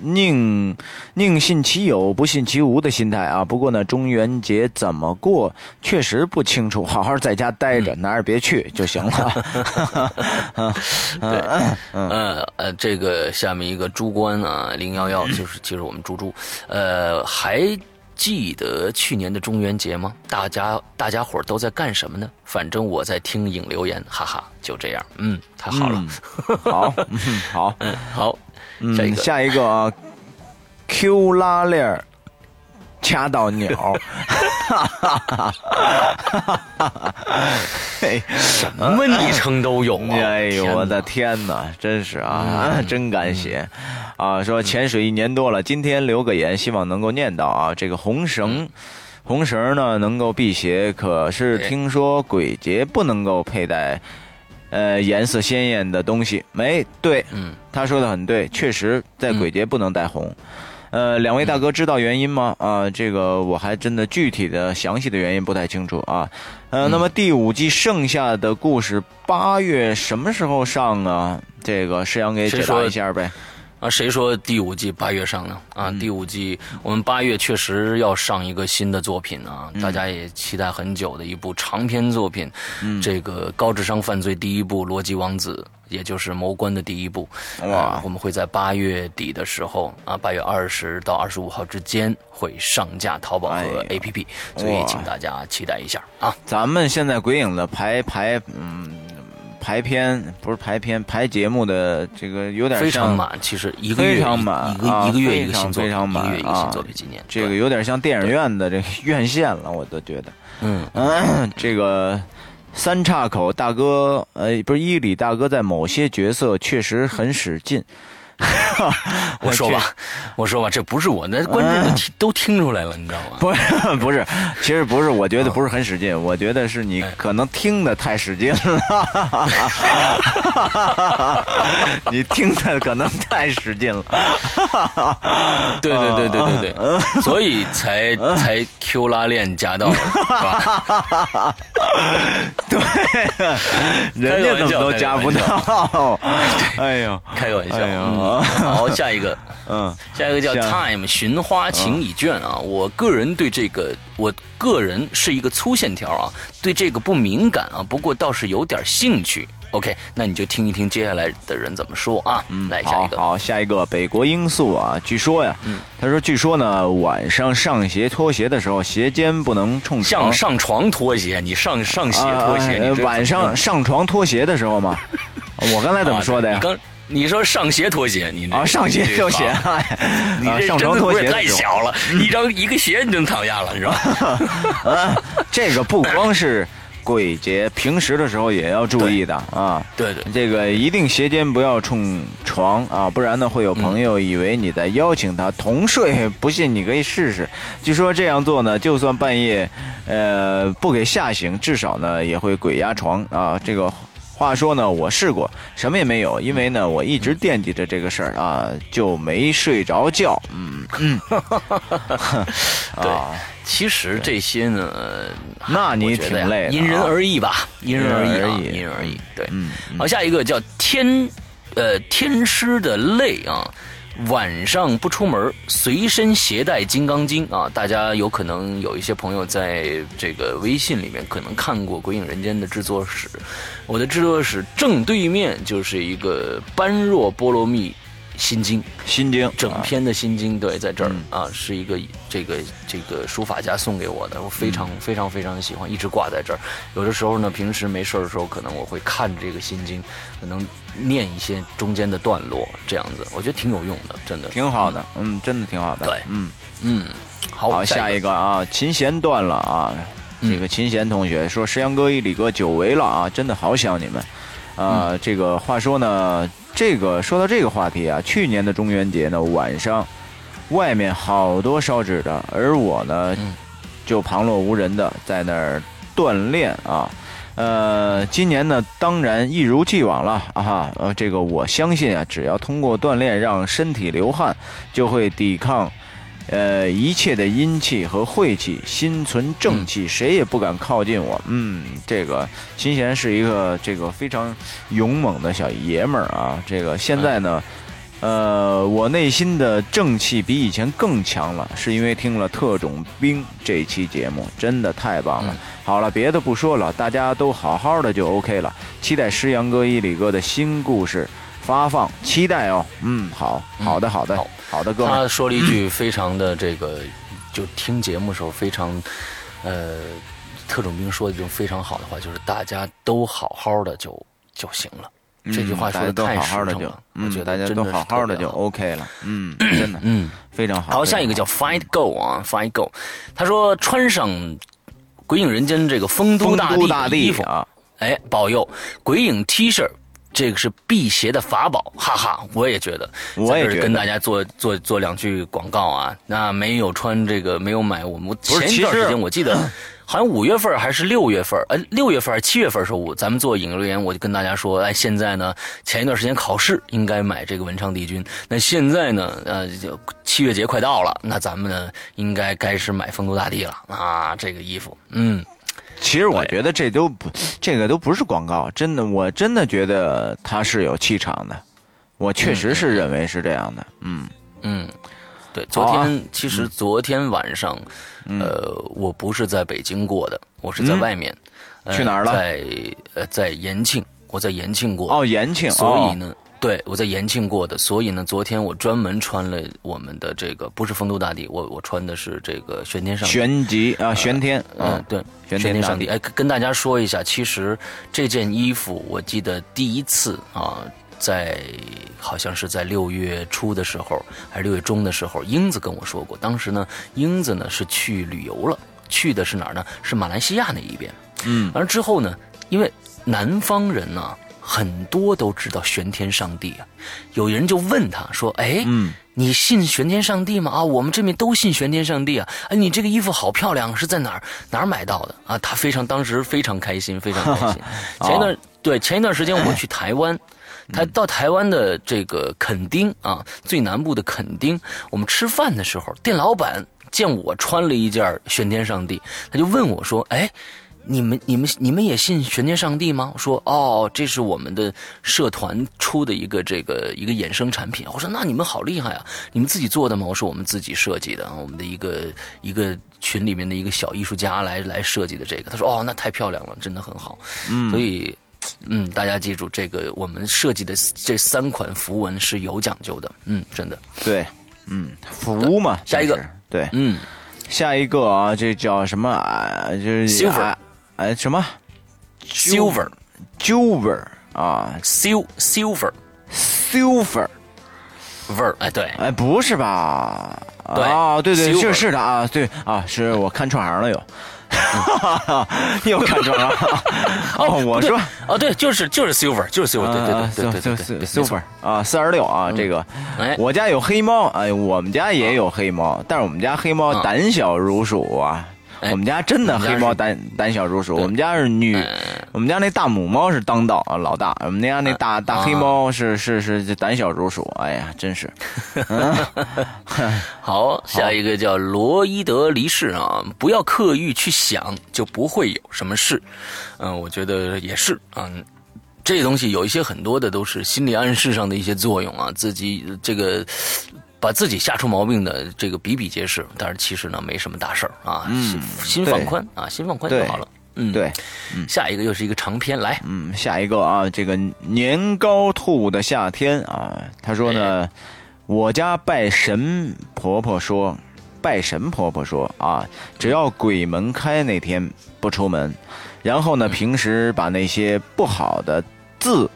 宁宁信其有，不信其无的心态啊。不过呢，中元节怎么过，确实不清楚。好好在家待着，哪儿也别去就行了。对，嗯呃，这个下面一个猪官啊，零幺幺，就是就是我们猪猪，呃，还记得去年的中元节吗？大家大家伙都在干什么呢？反正我在听影留言，哈哈，就这样。嗯，太好了，好，好，嗯，好，下一个，下一个，Q 拉链掐到鸟，什么昵称都有啊！哎呦，我的天哪，真是啊，真敢写啊！说潜水一年多了，今天留个言，希望能够念到啊。这个红绳，红绳呢能够辟邪，可是听说鬼节不能够佩戴，呃，颜色鲜艳的东西。没对，嗯，他说的很对，确实在鬼节不能带红。呃，两位大哥知道原因吗？啊，这个我还真的具体的详细的原因不太清楚啊。呃，那么第五季剩下的故事八月什么时候上啊？这个石阳给解答一下呗。啊，谁说第五季八月上呢？啊，第五季我们八月确实要上一个新的作品啊，大家也期待很久的一部长篇作品，这个高智商犯罪第一部《逻辑王子》。也就是谋官的第一步，啊！我们会在八月底的时候啊，八月二十到二十五号之间会上架淘宝和 APP，所以请大家期待一下啊！咱们现在鬼影的排排嗯排片不是排片排节目的这个有点非常满，其实一个月非常满，一个一个月一个新作品，一个月一个新作品，今年这个有点像电影院的这个院线了，我都觉得，嗯嗯，这个。三岔口大哥，呃，不是伊里大哥，在某些角色确实很使劲。我说吧，我说吧，这不是我，那观众都听都听出来了，你知道吗？不是，不是，其实不是，我觉得不是很使劲，我觉得是你可能听的太使劲了，你听的可能太使劲了，对对对对对对，所以才才 Q 拉链夹到了，是吧？对，人家怎么都夹不到？哎呦，开个玩笑。好，下一个，嗯，下一个叫 Time 寻花情已倦啊。我个人对这个，我个人是一个粗线条啊，对这个不敏感啊，不过倒是有点兴趣。OK，那你就听一听接下来的人怎么说啊。嗯，来下一个，好，下一个北国罂粟啊，据说呀，他说据说呢，晚上上鞋脱鞋的时候，鞋尖不能冲向上床脱鞋，你上上鞋脱鞋，你晚上上床脱鞋的时候吗？我刚才怎么说的呀？你说上鞋脱鞋，你啊上鞋脱鞋，你这上床脱鞋太小了，一张一个鞋你就能躺下了，你知道吗？这个不光是鬼节，平时的时候也要注意的啊。对对，这个一定鞋尖不要冲床啊，不然呢会有朋友以为你在邀请他同睡。不信你可以试试。据说这样做呢，就算半夜呃不给吓醒，至少呢也会鬼压床啊。这个。话说呢，我试过，什么也没有，因为呢，我一直惦记着这个事儿啊，就没睡着觉。嗯嗯，对，其实这些呢，那你挺累，因人而异吧，因人而异，因人而异。对，嗯，好，下一个叫天，呃，天师的泪啊。晚上不出门，随身携带《金刚经》啊！大家有可能有一些朋友在这个微信里面可能看过《鬼影人间》的制作室，我的制作室正对面就是一个般若波罗蜜。心经，心经，整篇的心经，对，在这儿啊，是一个这个这个书法家送给我的，我非常非常非常的喜欢，一直挂在这儿。有的时候呢，平时没事的时候，可能我会看着这个心经，可能念一些中间的段落，这样子，我觉得挺有用的，真的，挺好的，嗯，真的挺好的，对，嗯。嗯，好，下一个。啊，琴弦断了啊，这个琴弦同学说，石阳哥与李哥久违了啊，真的好想你们，啊，这个话说呢。这个说到这个话题啊，去年的中元节呢，晚上外面好多烧纸的，而我呢就旁若无人的在那儿锻炼啊。呃，今年呢，当然一如既往了啊哈。呃，这个我相信啊，只要通过锻炼让身体流汗，就会抵抗。呃，一切的阴气和晦气，心存正气，谁也不敢靠近我。嗯，这个秦贤是一个这个非常勇猛的小爷们儿啊。这个现在呢，呃，我内心的正气比以前更强了，是因为听了特种兵这期节目，真的太棒了。好了，别的不说了，大家都好好的就 OK 了。期待诗阳哥、伊里哥的新故事。发放期待哦，嗯，好好的好的好的哥，他说了一句 非常的这个，就听节目的时候非常，呃，特种兵说的这种非常好的话，就是大家都好好的就就行了。这句话说的太实诚了，我觉得大家都好好的就 OK 了。嗯，真的，嗯，非常好。好，下一个叫 Fight Go 啊，Fight Go，他说穿上鬼影人间这个丰都大地衣服啊，哎，保佑鬼影 T 恤。这个是辟邪的法宝，哈哈，我也觉得，我也跟大家做做做两句广告啊。那没有穿这个，没有买，我们前一段时间我记得，好像五月份还是六月份，呃，六月份还是七月份时候，咱们做影留言，我就跟大家说，哎，现在呢，前一段时间考试应该买这个文昌帝君，那现在呢，呃，就七月节快到了，那咱们呢，应该该是买丰都大帝了啊，这个衣服，嗯。其实我觉得这都不，这个都不是广告，真的，我真的觉得他是有气场的，我确实是认为是这样的，嗯。嗯，对，昨天其实昨天晚上，呃，我不是在北京过的，我是在外面，去哪儿了？在呃在延庆，我在延庆过，哦，延庆，所以呢。对，我在延庆过的，所以呢，昨天我专门穿了我们的这个，不是丰都大帝，我我穿的是这个玄天上帝。玄极啊，玄天，嗯，对，玄天上帝。哎，跟大家说一下，其实这件衣服，我记得第一次啊，在好像是在六月初的时候，还是六月中的时候，英子跟我说过，当时呢，英子呢是去旅游了，去的是哪儿呢？是马来西亚那一边。嗯，完了之后呢，因为南方人呢。很多都知道玄天上帝啊，有人就问他说：“哎，你信玄天上帝吗？啊，我们这边都信玄天上帝啊。哎，你这个衣服好漂亮，是在哪儿哪儿买到的啊？”他非常当时非常开心，非常开心。前一段对前一段时间我去台湾，他到台湾的这个垦丁啊，最南部的垦丁，我们吃饭的时候，店老板见我穿了一件玄天上帝，他就问我说：“哎。”你们、你们、你们也信玄天上帝吗？说哦，这是我们的社团出的一个这个一个衍生产品。我说那你们好厉害啊！你们自己做的吗？我说我们自己设计的，我们的一个一个群里面的一个小艺术家来来设计的这个。他说哦，那太漂亮了，真的很好。嗯，所以嗯，大家记住这个，我们设计的这三款符文是有讲究的。嗯，真的。对，嗯，符嘛。下一个，对，嗯，下一个啊，这叫什么啊？就是。哎，什么？silver，silver 啊，sil silver，silver，味儿，哎，对，哎，不是吧？啊，对对，就是的啊，对啊，是我看串行了又。又看错了。哦！我说。哦，对，就是就是 silver，就是 silver，对对对对对，silver 啊，四二六啊，这个，我家有黑猫，哎，我们家也有黑猫，但是我们家黑猫胆小如鼠啊。我们家真的黑猫胆胆小如鼠，我们家是女，我们家那大母猫是当道啊老大，我们家那大大黑猫是是是胆小如鼠，哎呀，真是。好，下一个叫罗伊德离世啊，不要刻意去想，就不会有什么事。嗯，我觉得也是嗯，这东西有一些很多的都是心理暗示上的一些作用啊，自己这个。把自己吓出毛病的这个比比皆是，但是其实呢没什么大事儿啊，心心放宽啊，心放宽就好了。嗯，对，下一个又是一个长篇，来，嗯，下一个啊，这个年糕兔的夏天啊，他说呢，我家拜神婆婆说，拜神婆婆说啊，只要鬼门开那天不出门，然后呢，平时把那些不好的字。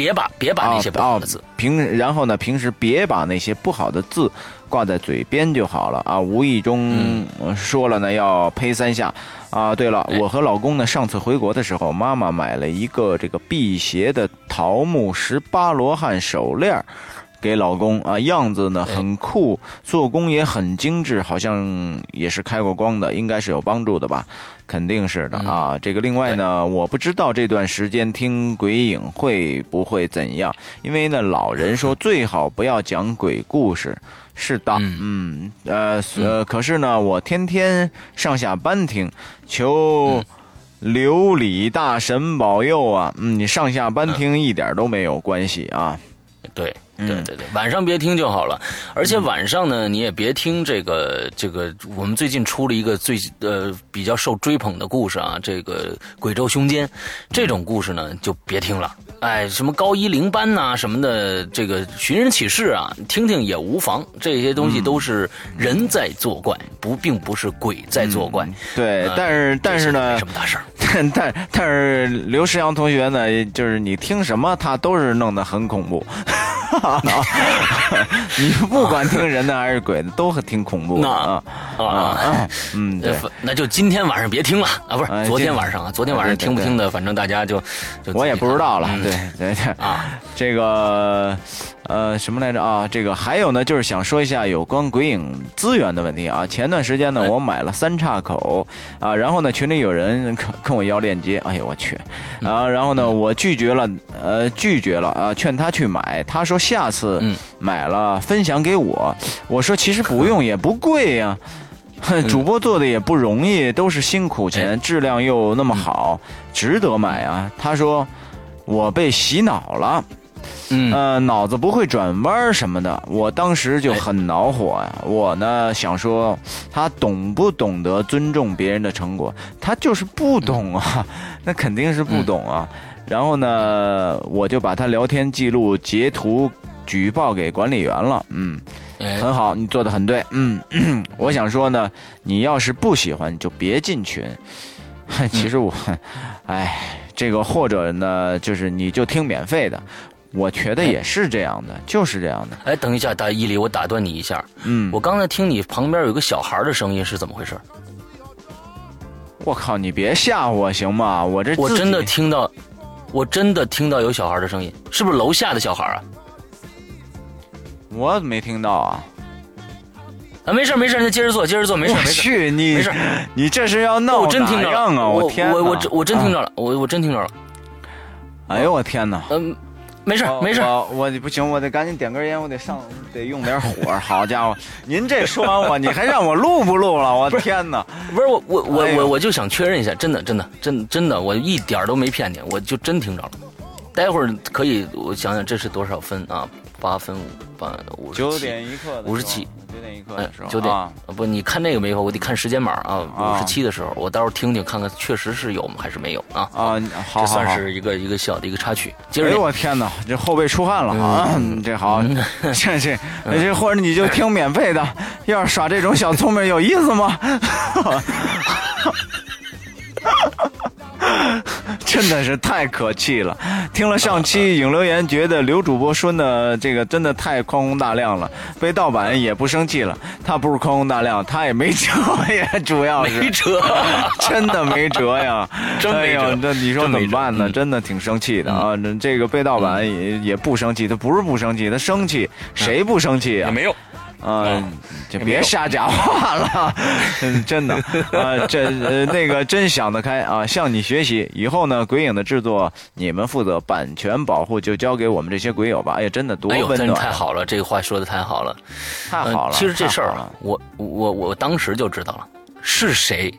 别把别把那些不好的字平，然后呢，平时别把那些不好的字挂在嘴边就好了啊。无意中说了呢，要呸三下啊。对了，我和老公呢，上次回国的时候，妈妈买了一个这个辟邪的桃木十八罗汉手链给老公啊，样子呢很酷，做工也很精致，好像也是开过光的，应该是有帮助的吧。肯定是的啊，这个另外呢，我不知道这段时间听鬼影会不会怎样，因为呢，老人说 最好不要讲鬼故事。是的，嗯，呃，呃，可是呢，我天天上下班听，求琉璃大神保佑啊！嗯，你上下班听一点都没有关系啊。对，对对对，晚上别听就好了。而且晚上呢，你也别听这个这个。我们最近出了一个最呃比较受追捧的故事啊，这个鬼咒凶间这种故事呢，就别听了。哎，什么高一零班呐，什么的，这个寻人启事啊，听听也无妨。这些东西都是人在作怪，不，并不是鬼在作怪。对，但是但是呢，什么大事儿？但但但是刘世阳同学呢，就是你听什么，他都是弄得很恐怖。你不管听人的还是鬼的，都很挺恐怖啊啊！嗯，对那就今天晚上别听了啊，不是昨天晚上啊，昨天晚上听不听的，反正大家就就我也不知道了。对对对啊，这个。呃，什么来着啊？这个还有呢，就是想说一下有关鬼影资源的问题啊。前段时间呢，我买了三岔口啊，然后呢，群里有人跟我要链接，哎呦我去啊！然后呢，我拒绝了，呃，拒绝了啊，劝他去买，他说下次买了分享给我。我说其实不用，也不贵呀，主播做的也不容易，都是辛苦钱，质量又那么好，值得买啊。他说我被洗脑了。嗯呃，脑子不会转弯什么的，我当时就很恼火呀。我呢想说，他懂不懂得尊重别人的成果？他就是不懂啊，那肯定是不懂啊。然后呢，我就把他聊天记录截图举报给管理员了。嗯，很好，你做的很对。嗯，我想说呢，你要是不喜欢就别进群。其实我，哎，这个或者呢，就是你就听免费的。我觉得也是这样的，就是这样的。哎，等一下，大伊犁，我打断你一下。嗯，我刚才听你旁边有个小孩的声音，是怎么回事？我靠，你别吓唬我行吗？我这我真的听到，我真的听到有小孩的声音，是不是楼下的小孩啊？我没听到啊。啊，没事没事，那接着做，接着做，没事没事。去你，没事，你这是要闹哪样啊？我天，我我我真听着了，我我真听着了。哎呦我天哪！嗯。没事没事，我我不行，我得赶紧点根烟，我得上，得用点火。好家伙，您这说完我，你还让我录不录了？我天哪！不是我我我我我就想确认一下，真的真的真真的，我一点都没骗你，我就真听着了。待会儿可以，我想想这是多少分啊？八分五八五九点一刻，五十七。九点一刻的时候，九点不，你看那个没有？我得看时间码啊。五十七的时候，我到时候听听看看，确实是有吗？还是没有啊？啊，好，这算是一个一个小的一个插曲。哎呦我天哪，这后背出汗了啊！这好，这这 这，或者你就听免费的，要是耍这种小聪明有意思吗？真的是太可气了！听了上期影留言，觉得刘主播说的这个真的太宽宏大量了。被盗版也不生气了，他不是宽宏大量，他也没辙呀，主要是没辙，真的没辙呀！真没辙，这你说怎么办呢？真的挺生气的啊！这个被盗版也也不生气，他不是不生气，他生气，谁不生气啊？也没有。嗯，就别瞎讲话了，真的啊，这呃那个真想得开啊，向你学习。以后呢，鬼影的制作你们负责，版权保护就交给我们这些鬼友吧。哎呀，真的多温暖！太好了，这个话说的太好了，太好了。其实这事儿啊，我我我当时就知道了，是谁。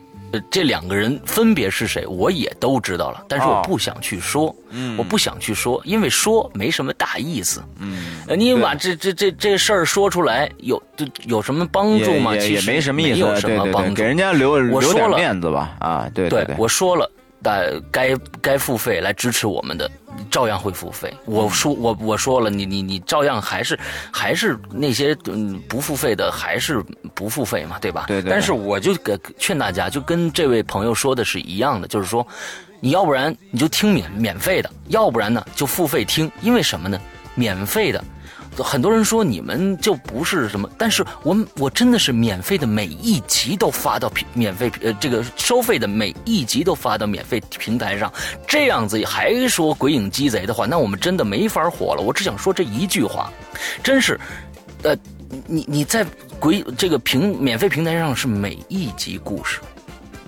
这两个人分别是谁，我也都知道了，但是我不想去说，嗯我不想去说，因为说没什么大意思。嗯，你把这这这这事儿说出来，有有什么帮助吗？也也没什么意思，有什么帮助？给人家留留点面子吧。啊，对对对，我说了。但该该付费来支持我们的，照样会付费。我说我我说了，你你你照样还是还是那些嗯不付费的还是不付费嘛，对吧？对对。但是我就给劝大家，就跟这位朋友说的是一样的，就是说，你要不然你就听免免费的，要不然呢就付费听，因为什么呢？免费的。很多人说你们就不是什么，但是我我真的是免费的每一集都发到平免费呃这个收费的每一集都发到免费平台上，这样子还说鬼影鸡贼的话，那我们真的没法火了。我只想说这一句话，真是，呃，你你在鬼这个平免费平台上是每一集故事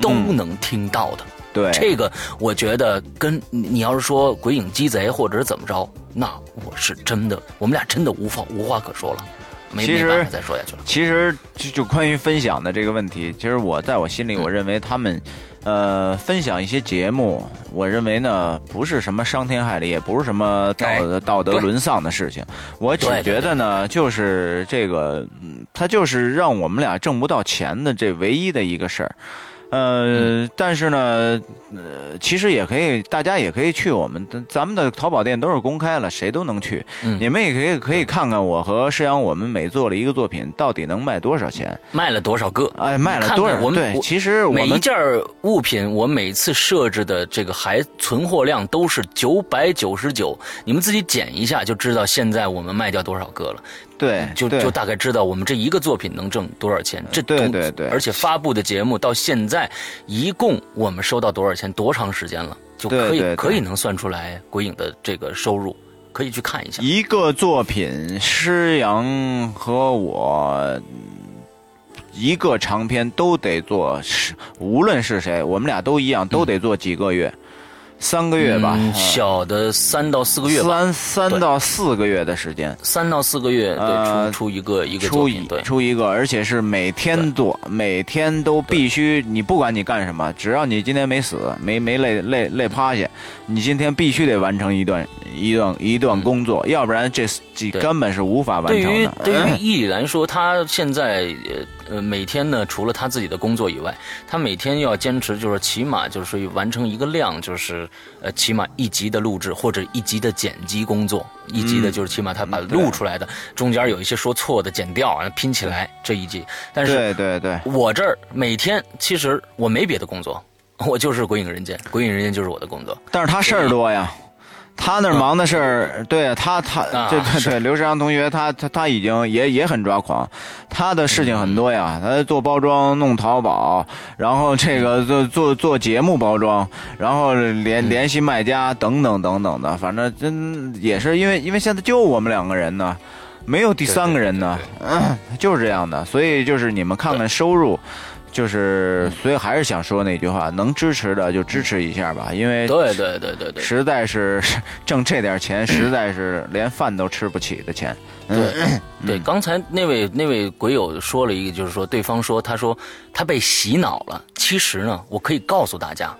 都能听到的。对这个，我觉得跟你要是说鬼影鸡贼或者是怎么着，那我是真的，我们俩真的无法无话可说了。没其实再说下去了。其实就就关于分享的这个问题，其实我在我心里，我认为他们，呃，分享一些节目，我认为呢，不是什么伤天害理，也不是什么道德道德沦丧的事情。我只觉得呢，就是这个，他就是让我们俩挣不到钱的这唯一的一个事儿。呃，但是呢，呃，其实也可以，大家也可以去我们的咱们的淘宝店都是公开了，谁都能去。嗯你们也可以可以看看我和施阳，我们每做了一个作品，到底能卖多少钱？卖了多少个？哎，卖了多少？对，看看我们我其实我每一件物品，我每次设置的这个还存货量都是九百九十九，你们自己减一下就知道现在我们卖掉多少个了，对对就就大概知道我们这一个作品能挣多少钱。这对总对对而且发布的节目到现在一共我们收到多少钱，多长时间了，就可以可以能算出来鬼影的这个收入，可以去看一下。一个作品，施阳和我。嗯一个长篇都得做，是无论是谁，我们俩都一样，都得做几个月，三个月吧，小的三到四个月吧，三三到四个月的时间。三到四个月，对，呃出出一个一个出一作品，对。出一个，而且是每天做，每天都必须，你不管你干什么，只要你今天没死，没没累累累趴下，你今天必须得完成一段一段一段工作，要不然这这根本是无法完成的。对于伊里来说，他现在呃呃每天呢，除了他自己的工作以外，他每天要坚持，就是起码就是完成一个量，就是呃起码一集的录制或者一集的剪辑工作，一集的就是起码他把录出来的中间有一些说错的剪掉，啊拼起来这一集。但是对对对，我这儿每天其实我没别的工作，我就是《鬼影人间》，《鬼影人间》就是我的工作。但是他事儿多呀。他那儿忙的事儿，对他他啊。对对对，刘世阳同学他他他已经也也很抓狂，他的事情很多呀，他做包装弄淘宝，然后这个做做做节目包装，然后联联系卖家等等等等的，反正真也是因为因为现在就我们两个人呢，没有第三个人呢，嗯，就是这样的，所以就是你们看看收入。就是，所以还是想说那句话，能支持的就支持一下吧，因为对对对对对。实在是挣这点钱，实在是连饭都吃不起的钱。对嗯对，刚才那位那位鬼友说了一个，就是说对方说他说他被洗脑了。其实呢，我可以告诉大家，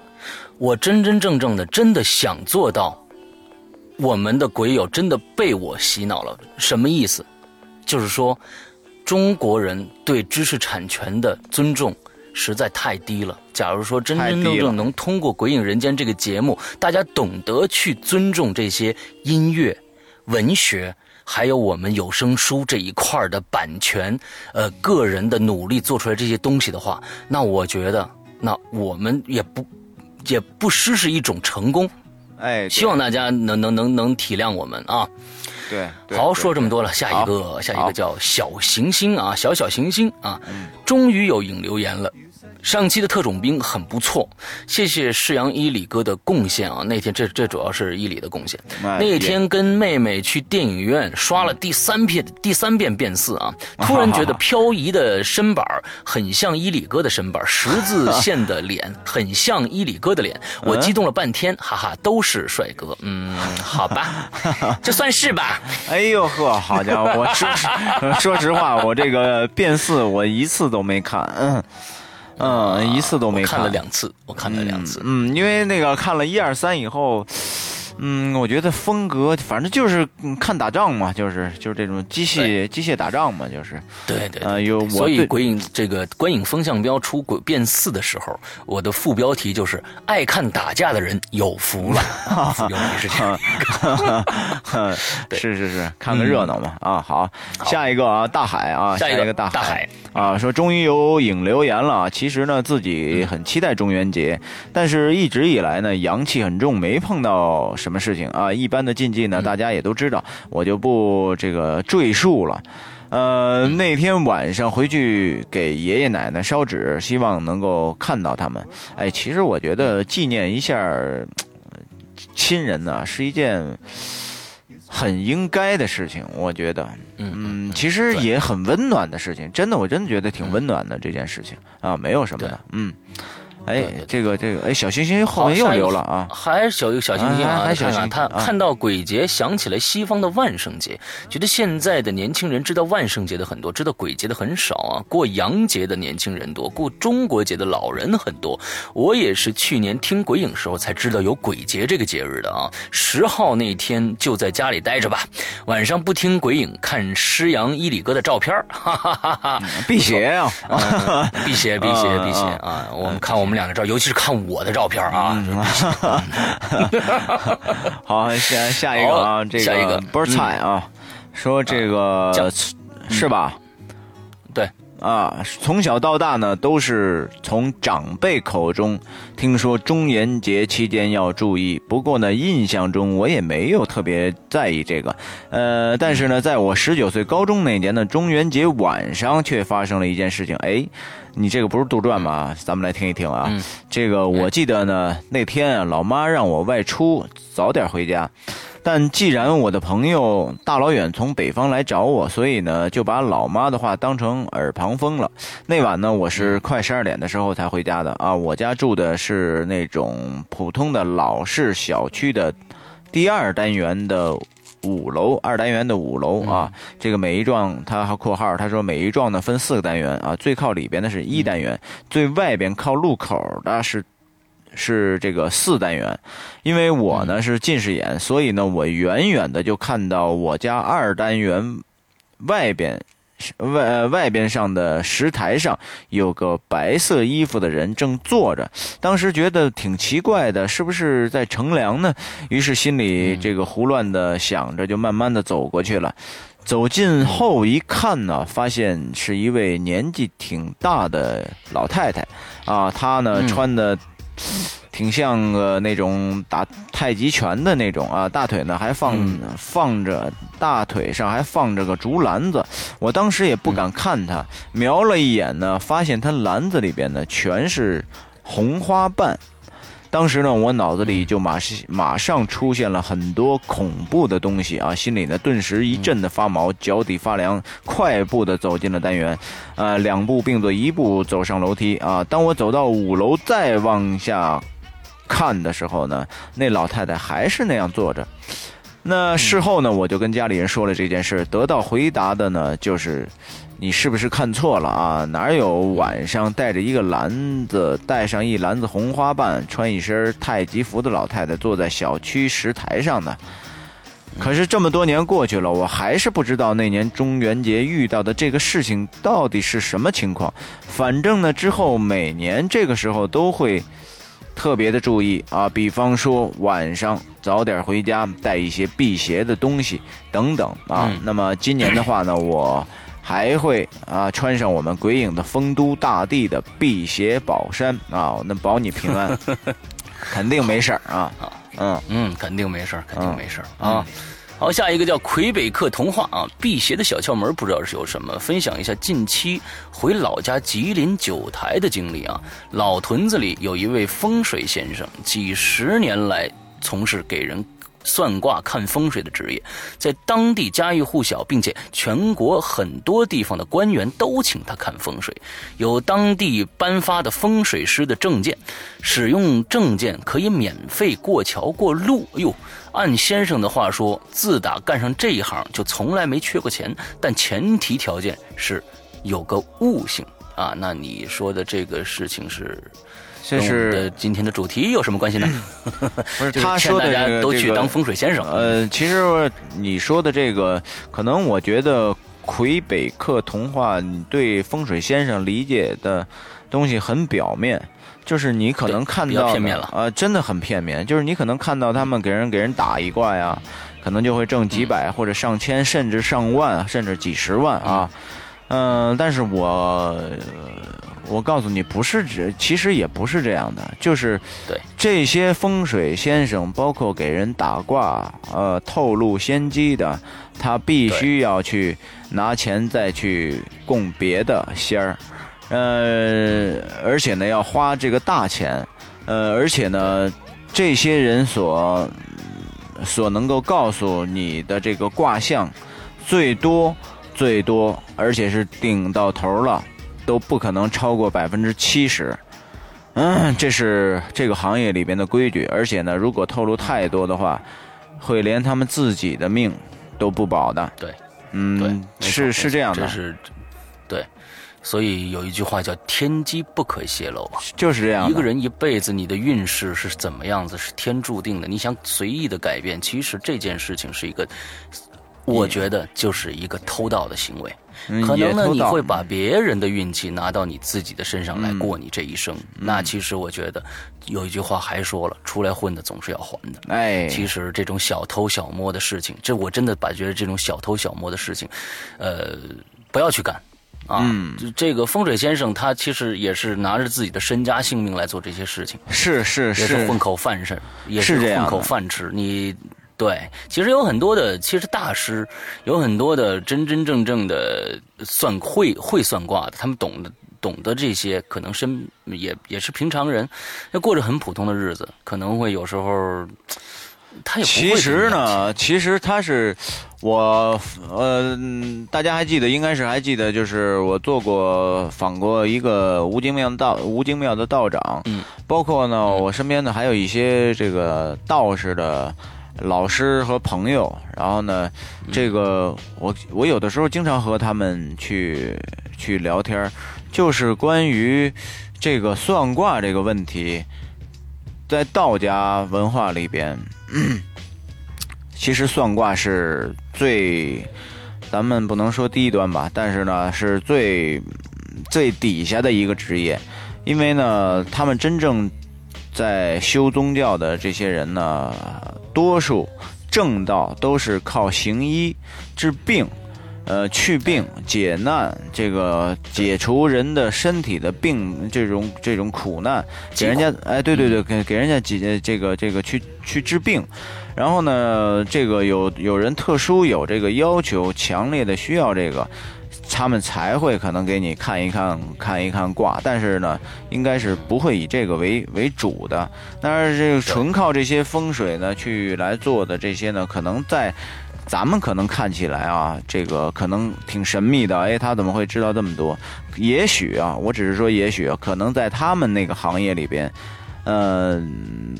我真真正正的真的想做到，我们的鬼友真的被我洗脑了。什么意思？就是说，中国人对知识产权的尊重。实在太低了。假如说真真正正能通过《鬼影人间》这个节目，大家懂得去尊重这些音乐、文学，还有我们有声书这一块的版权，呃，个人的努力做出来这些东西的话，那我觉得，那我们也不也不失是一种成功。哎，希望大家能能能能体谅我们啊。对，好，说这么多了，下一个下一个叫小行星啊，小小行星啊，终于有影留言了。上期的特种兵很不错，谢谢世阳伊里哥的贡献啊！那天这这主要是伊里的贡献。哎那天跟妹妹去电影院刷了第三遍第三遍变四啊，突然觉得漂移的身板很像伊里哥的身板，十字线的脸 很像伊里哥的脸，我激动了半天，哈哈，都是帅哥。嗯，好吧，这算是吧。哎呦呵，好家伙！我说实 说实话，我这个变四我一次都没看，嗯。嗯，一次都没看了两次，我看了两次。嗯，因为那个看了一二三以后，嗯，我觉得风格反正就是看打仗嘛，就是就是这种机械机械打仗嘛，就是。对对。啊，有所以鬼影这个观影风向标出鬼变四的时候，我的副标题就是“爱看打架的人有福了”，有你是这样。是是是，看个热闹嘛啊！好，下一个啊，大海啊，下一个大海啊，说终于有影留言了。其实呢，自己很期待中元节，但是一直以来呢，阳气很重，没碰到什么事情啊。一般的禁忌呢，大家也都知道，我就不这个赘述了。呃，那天晚上回去给爷爷奶奶烧纸，希望能够看到他们。哎，其实我觉得纪念一下亲人呢，是一件很应该的事情。我觉得，嗯，其实也很温暖的事情。真的，我真的觉得挺温暖的这件事情啊，没有什么的。嗯，哎，这个这个，哎，小星星后面又留了啊，还是小小星星啊，还小星，他看到鬼节想起了西方的万圣节，觉得现在的年轻人知道万圣节的很多，知道鬼节的很少啊。过洋节的年轻人多，过中国节的老人很多。我也是去年听鬼影时候才知道有鬼节这个节日的啊。十号那天就在家里待着吧，晚上不听鬼影，看施阳伊里哥的照片，哈哈哈哈，辟邪啊，辟邪辟邪辟邪 啊，我们看我们。两个照，尤其是看我的照片啊！好，下下一个啊，这个下一个菜啊，说这个是吧？对。啊，从小到大呢，都是从长辈口中听说中元节期间要注意。不过呢，印象中我也没有特别在意这个。呃，但是呢，在我十九岁高中那年的中元节晚上，却发生了一件事情。哎，你这个不是杜撰吗？咱们来听一听啊。这个我记得呢，那天啊，老妈让我外出，早点回家。但既然我的朋友大老远从北方来找我，所以呢就把老妈的话当成耳旁风了。那晚呢，我是快十二点的时候才回家的啊。我家住的是那种普通的老式小区的第二单元的五楼，二单元的五楼啊。这个每一幢，他还括号，他说每一幢呢分四个单元啊。最靠里边的是一单元，最外边靠路口的是。是这个四单元，因为我呢是近视眼，所以呢我远远的就看到我家二单元外边外外边上的石台上有个白色衣服的人正坐着，当时觉得挺奇怪的，是不是在乘凉呢？于是心里这个胡乱的想着，就慢慢的走过去了。走近后一看呢，发现是一位年纪挺大的老太太，啊，她呢穿的。挺像个那种打太极拳的那种啊，大腿呢还放放着，大腿上还放着个竹篮子。我当时也不敢看他，瞄了一眼呢，发现他篮子里边呢全是红花瓣。当时呢，我脑子里就马马上出现了很多恐怖的东西啊，心里呢顿时一阵的发毛，脚底发凉，快步的走进了单元，呃，两步并作一步走上楼梯啊。当我走到五楼再往下看的时候呢，那老太太还是那样坐着。那事后呢，我就跟家里人说了这件事，得到回答的呢就是。你是不是看错了啊？哪有晚上带着一个篮子，带上一篮子红花瓣，穿一身太极服的老太太坐在小区石台上呢？可是这么多年过去了，我还是不知道那年中元节遇到的这个事情到底是什么情况。反正呢，之后每年这个时候都会特别的注意啊，比方说晚上早点回家，带一些辟邪的东西等等啊。那么今年的话呢，我。还会啊，穿上我们鬼影的丰都大帝的辟邪宝衫啊，那保你平安，肯定没事儿啊。嗯嗯，肯定没事儿，肯定没事儿啊。好，下一个叫魁北克童话啊，辟邪的小窍门不知道是有什么，分享一下近期回老家吉林九台的经历啊。老屯子里有一位风水先生，几十年来从事给人。算卦看风水的职业，在当地家喻户晓，并且全国很多地方的官员都请他看风水，有当地颁发的风水师的证件，使用证件可以免费过桥过路。哎呦，按先生的话说，自打干上这一行就从来没缺过钱，但前提条件是有个悟性啊。那你说的这个事情是？这是今天的主题有什么关系呢？不是他说的这个都去当风水先生。呃，其实你说的这个，可能我觉得魁北克童话对风水先生理解的东西很表面，就是你可能看到片面了呃，真的很片面。就是你可能看到他们给人给人打一卦呀，可能就会挣几百或者上千，甚至上万，甚至几十万啊。嗯，但是我。我告诉你，不是这，其实也不是这样的，就是对这些风水先生，包括给人打卦、呃透露先机的，他必须要去拿钱再去供别的仙儿，呃，而且呢要花这个大钱，呃，而且呢这些人所所能够告诉你的这个卦象，最多最多，而且是顶到头了。都不可能超过百分之七十，嗯，这是这个行业里边的规矩，而且呢，如果透露太多的话，会连他们自己的命都不保的。对，嗯，是是这样的，是，对。所以有一句话叫“天机不可泄露”啊，就是这样。一个人一辈子，你的运势是怎么样子，是天注定的。你想随意的改变，其实这件事情是一个，我觉得就是一个偷盗的行为。可能呢，你会把别人的运气拿到你自己的身上来过你这一生。那其实我觉得有一句话还说了：“出来混的总是要还的。”哎，其实这种小偷小摸的事情，这我真的把觉得这种小偷小摸的事情，呃，不要去干。啊，这个风水先生他其实也是拿着自己的身家性命来做这些事情，是是是，也是混口饭吃，也是混口饭吃。你对，其实有很多的，其实大师有很多的真真正正的算会会算卦的，他们懂得懂得这些，可能身也也是平常人，那过着很普通的日子，可能会有时候。他也其实呢，其实他是我呃，大家还记得，应该是还记得，就是我做过访过一个吴京庙道吴京庙的道长，嗯，包括呢，我身边呢还有一些这个道士的老师和朋友，然后呢，这个我我有的时候经常和他们去去聊天，就是关于这个算卦这个问题，在道家文化里边。其实算卦是最，咱们不能说低端吧，但是呢是最最底下的一个职业，因为呢，他们真正在修宗教的这些人呢，多数正道都是靠行医治病。呃，去病解难，这个解除人的身体的病，这种这种苦难，给人家，哎，对对对，给给人家解这个这个去去治病，然后呢，这个有有人特殊有这个要求，强烈的需要这个，他们才会可能给你看一看看一看卦，但是呢，应该是不会以这个为为主的。但是这个纯靠这些风水呢去来做的这些呢，可能在。咱们可能看起来啊，这个可能挺神秘的。哎，他怎么会知道这么多？也许啊，我只是说，也许可能在他们那个行业里边，嗯，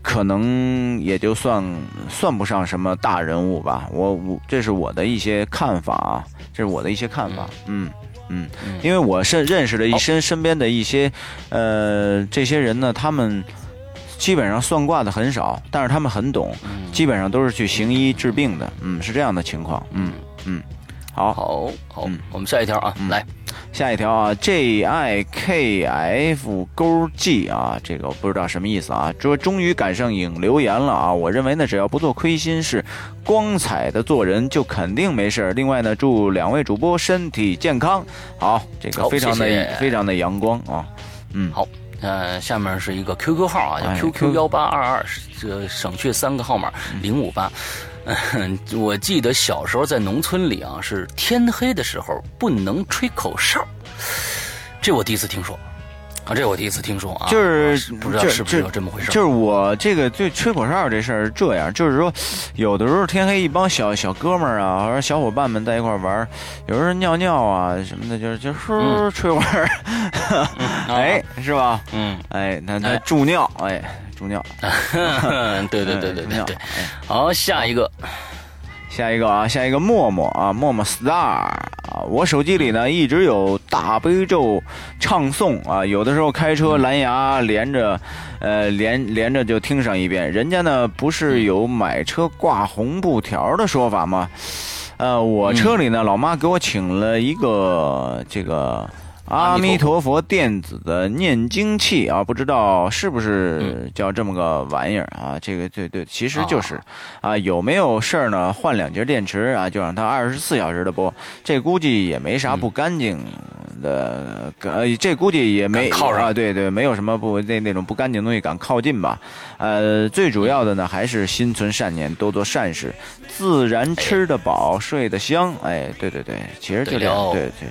可能也就算算不上什么大人物吧。我我这是我的一些看法啊，这是我的一些看法。嗯。嗯，因为我是认识的一身身边的一些呃这些人呢，他们。基本上算卦的很少，但是他们很懂，基本上都是去行医治病的，嗯，是这样的情况，嗯。嗯，好，好，好，我们下一条啊，来，下一条啊，J I K F 勾 G 啊，这个我不知道什么意思啊，说终于赶上影留言了啊，我认为呢，只要不做亏心事，光彩的做人就肯定没事另外呢，祝两位主播身体健康，好，这个非常的非常的阳光啊，嗯，好。呃，下面是一个 QQ 号啊，叫 QQ 幺八二二，这省去三个号码零五八。嗯 我记得小时候在农村里啊，是天黑的时候不能吹口哨，这我第一次听说。啊，这我第一次听说啊，就是不知道是不是有这么回事。就是我这个对吹口哨这事儿这样，就是说，有的时候天黑，一帮小小哥们儿啊，或者小伙伴们在一块玩有时候尿尿啊什么的，就是就呼吹会儿，哎，是吧？嗯，哎，那那助尿，哎，助尿，对对对对对对，好，下一个。下一个啊，下一个默默啊，默默 star 啊，我手机里呢一直有大悲咒唱诵啊，有的时候开车蓝牙连着，呃连连着就听上一遍。人家呢不是有买车挂红布条的说法吗？呃，我车里呢，老妈给我请了一个这个。阿弥陀佛电子的念经器啊，不知道是不是叫这么个玩意儿啊？这个对对，其实就是啊，有没有事儿呢？换两节电池啊，就让它二十四小时的播。这估计也没啥不干净的，呃，这估计也没啊，对对，没有什么不那那种不干净东西敢靠近吧？呃，最主要的呢，还是心存善念，多做善事，自然吃得饱，睡得香。哎，对对对，其实就这样，对对。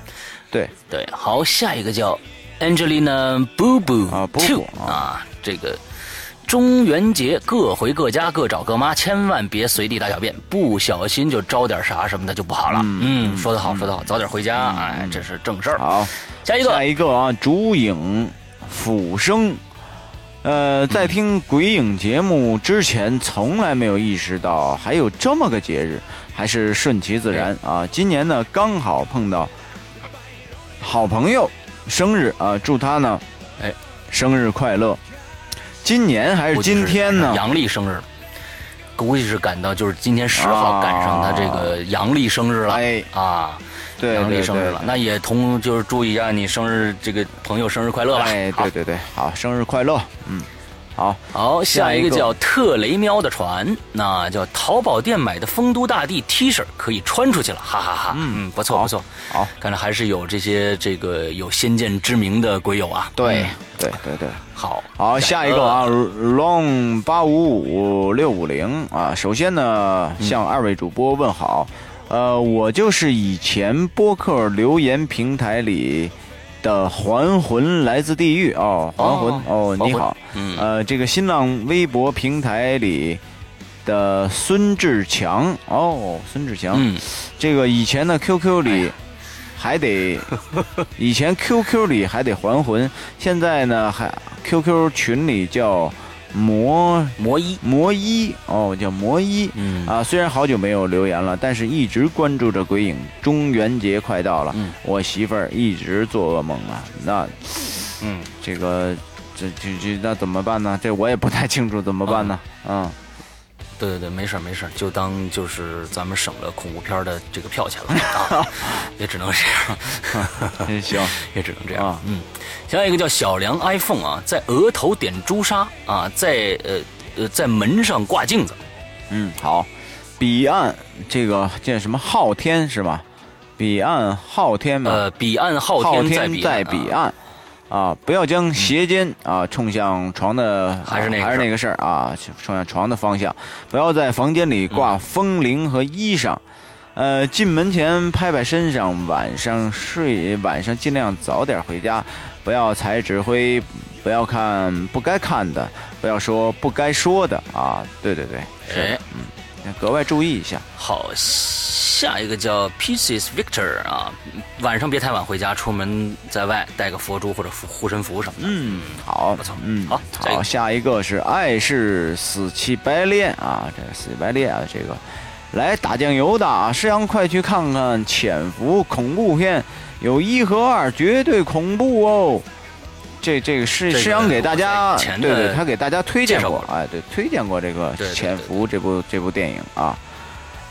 对对，好，下一个叫 Angelina Boo Boo 啊，Two 啊，这个中元节各回各家，各找各妈，千万别随地大小便，不小心就招点啥什么的就不好了。嗯，说得好，说得好，早点回家，哎，这是正事儿。好，下一个，下一个啊，竹影斧生。呃，在听鬼影节目之前，从来没有意识到还有这么个节日，还是顺其自然啊。今年呢，刚好碰到好朋友生日啊，祝他呢，哎，生日快乐。今年还是今天呢？阳历生日，估计是赶到就是今天十号赶上他这个阳历生日了。哎啊。对，阳历生日了，那也同就是祝一下你生日这个朋友生日快乐吧。哎，对对对，好，生日快乐，嗯，好好，下一个叫特雷喵的船，那叫淘宝店买的丰都大帝 T 恤可以穿出去了，哈哈哈。嗯，不错不错，好，看来还是有这些这个有先见之明的鬼友啊。对对对对，好好，下一个啊，long 八五五六五零。啊，首先呢向二位主播问好。呃，我就是以前播客留言平台里的还魂来自地狱哦，还魂哦，你好，呃，这个新浪微博平台里的孙志强哦，孙志强，这个以前的 QQ 里还得，以前 QQ 里还得还魂，现在呢还 QQ 群里叫。魔魔一魔一哦，叫魔一，嗯啊，虽然好久没有留言了，但是一直关注着鬼影。中元节快到了，嗯，我媳妇儿一直做噩梦啊，那，嗯，这个这这这那怎么办呢？这我也不太清楚怎么办呢？嗯。对对对，没事没事就当就是咱们省了恐怖片的这个票钱了啊，也只能这样。行，也只能这样。嗯，下一个叫小梁 iPhone 啊，在额头点朱砂啊，在呃呃在门上挂镜子。嗯，好。彼岸这个叫什么昊天是吧？彼岸昊天嘛。呃，彼岸昊天在彼岸。啊！不要将鞋尖啊冲向床的，还是那还是那个事儿啊，冲向床的方向。不要在房间里挂风铃和衣裳。呃，进门前拍拍身上。晚上睡，晚上尽量早点回家。不要踩指挥，不要看不该看的，不要说不该说的啊！对对对，是，嗯，格外注意一下。好。下一个叫 Pieces Victor 啊，晚上别太晚回家，出门在外带个佛珠或者护身符什么的。嗯，好，不错，嗯，好，好，下一个是爱是死乞白赖啊，这个死乞白赖啊，这个来打酱油的，啊，师阳快去看看《潜伏》恐怖片，有一和二，绝对恐怖哦。这这个是是想给大家，对对，他给大家推荐过，哎，对，推荐过这个《潜伏》这部这部电影啊。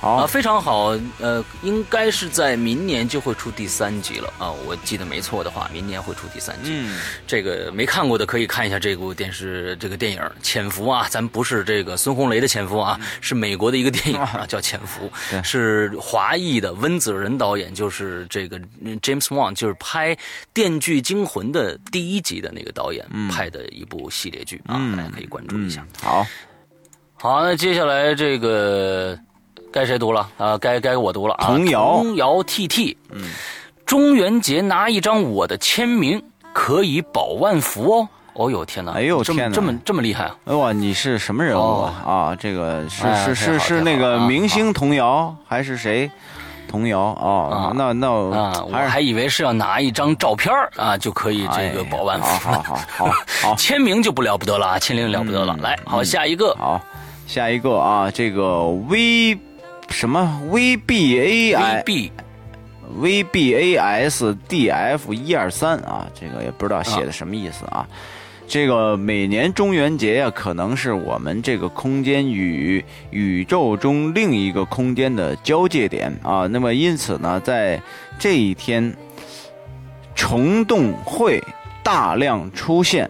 啊，非常好，呃，应该是在明年就会出第三集了啊，我记得没错的话，明年会出第三集。嗯，这个没看过的可以看一下这部电视这个电影《潜伏》啊，咱不是这个孙红雷的《潜伏》啊，是美国的一个电影 啊，叫《潜伏》，是华裔的温子仁导演，就是这个 James Wan，就是拍《电锯惊魂》的第一集的那个导演拍的一部系列剧啊，大家可以关注一下。好，好，那接下来这个。该谁读了啊？该该我读了啊！童谣，童谣 T T，嗯，中元节拿一张我的签名可以保万福哦！哦呦天哪！哎呦天哪！这么这么厉害啊！哇，你是什么人物啊？啊，这个是是是是那个明星童谣还是谁？童谣啊？那那啊，我还以为是要拿一张照片啊就可以这个保万福。好好好好，签名就不了不得了啊！签名了不得了。来，好下一个。好，下一个啊，这个 V。什么 V B A I V B A S D F 一二三啊，这个也不知道写的什么意思啊。这个每年中元节呀，可能是我们这个空间与宇宙中另一个空间的交界点啊。那么因此呢，在这一天，虫洞会大量出现。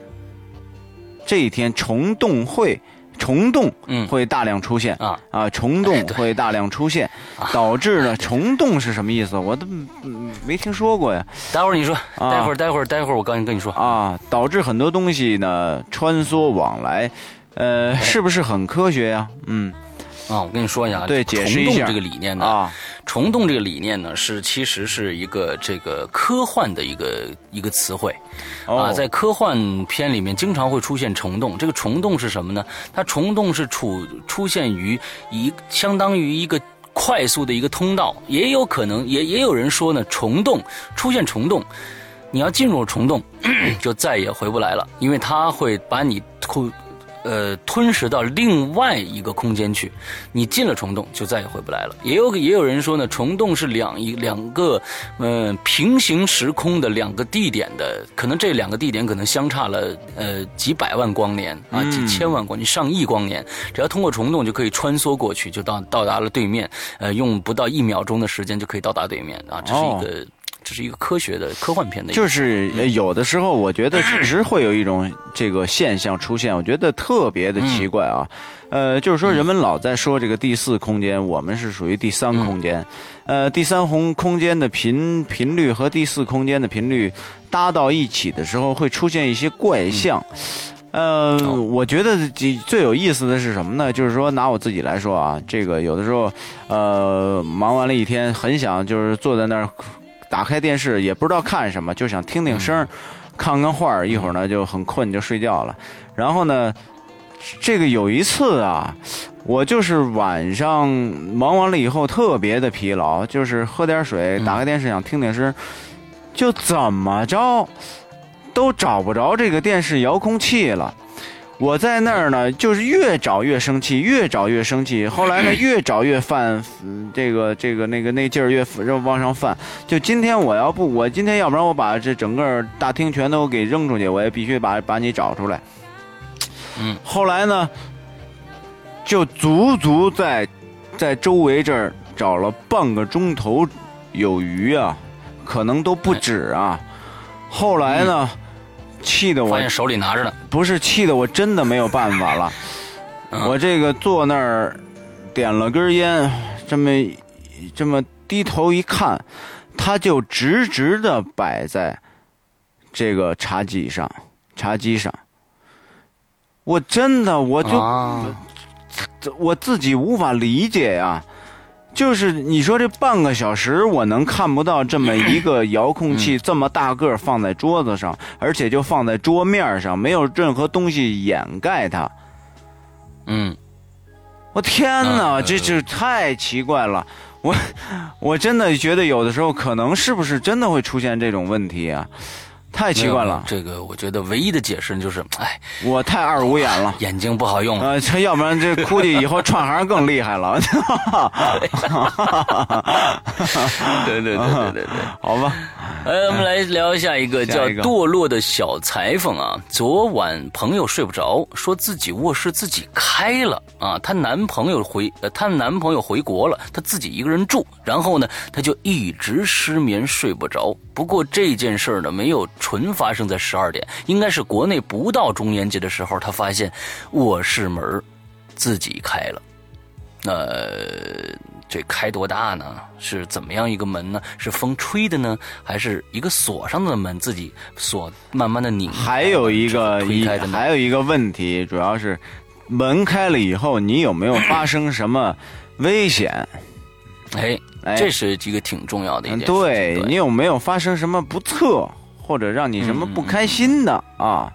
这一天虫洞会。虫洞会大量出现啊啊！虫洞会大量出现，导致呢？虫洞是什么意思？我都没听说过呀。待会儿你说，待会儿待会儿待会儿我刚跟你说啊。导致很多东西呢穿梭往来，呃，是不是很科学呀？嗯。啊，我跟你说一下，对，解释一下这个理念呢。啊，虫洞这个理念呢，是其实是一个这个科幻的一个一个词汇。啊，在科幻片里面经常会出现虫洞。这个虫洞是什么呢？它虫洞是处出现于一相当于一个快速的一个通道，也有可能也也有人说呢，虫洞出现虫洞。你要进入虫洞，就再也回不来了，因为它会把你吐。呃，吞噬到另外一个空间去，你进了虫洞就再也回不来了。也有也有人说呢，虫洞是两一两个，嗯，平行时空的两个地点的，可能这两个地点可能相差了呃几百万光年啊，几千万光年、上亿光年，只要通过虫洞就可以穿梭过去，就到到达了对面，呃，用不到一秒钟的时间就可以到达对面啊，这是一个。这是一个科学的科幻片的，就是有的时候我觉得 确实会有一种这个现象出现，我觉得特别的奇怪啊。呃，就是说人们老在说这个第四空间，我们是属于第三空间。呃，第三空空间的频频率和第四空间的频率搭到一起的时候，会出现一些怪象。呃，我觉得最最有意思的是什么呢？就是说拿我自己来说啊，这个有的时候呃忙完了一天，很想就是坐在那儿。打开电视也不知道看什么，就想听听声看看画儿，一会儿呢就很困就睡觉了。然后呢，这个有一次啊，我就是晚上忙完了以后特别的疲劳，就是喝点水，打开电视想听听声就怎么着都找不着这个电视遥控器了。我在那儿呢，就是越找越生气，越找越生气。后来呢，越找越犯，这个这个那个那劲儿越往上犯。就今天我要不，我今天要不然我把这整个大厅全都给扔出去，我也必须把把你找出来。嗯。后来呢，就足足在在周围这儿找了半个钟头有余啊，可能都不止啊。后来呢？气的我发现手里拿着呢，不是气的我真的没有办法了。我这个坐那儿，点了根烟，这么这么低头一看，它就直直的摆在这个茶几上，茶几上。我真的我就我自己无法理解呀。就是你说这半个小时，我能看不到这么一个遥控器这么大个放在桌子上，而且就放在桌面上，没有任何东西掩盖它。嗯，我天哪，这这太奇怪了！我 我真的觉得有的时候可能是不是真的会出现这种问题啊？太奇怪了，这个我觉得唯一的解释就是，哎，我太二五眼了，眼睛不好用。呃，这 要不然这估计以后串行更厉害了。对对对对对对，好吧。哎，我们来聊下一个叫堕落的小裁缝啊。昨晚朋友睡不着，说自己卧室自己开了啊。她男朋友回，呃，她男朋友回国了，她自己一个人住。然后呢，她就一直失眠睡不着。不过这件事呢，没有。纯发生在十二点，应该是国内不到中元节的时候，他发现卧室门自己开了。呃，这开多大呢？是怎么样一个门呢？是风吹的呢，还是一个锁上的门自己锁慢慢的拧？还有一个一还有一个问题，主要是门开了以后，你有没有发生什么危险？哎，这是一个挺重要的一点。对你有没有发生什么不测？或者让你什么不开心的啊？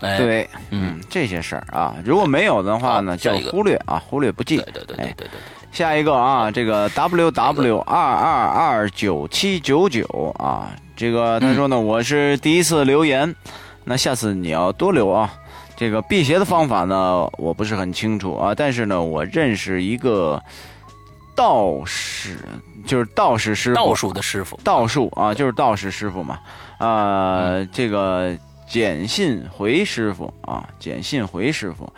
对，嗯，这些事儿啊，如果没有的话呢，就忽略啊，忽略不计。对对对对对对。下一个啊，这个 W W 二二二九七九九啊，这个他说呢，我是第一次留言，那下次你要多留啊。这个辟邪的方法呢，我不是很清楚啊，但是呢，我认识一个道士，就是道士师傅，道术的师傅，道术啊，就是道士师傅嘛。啊，这个简信回师傅啊，简信回师傅，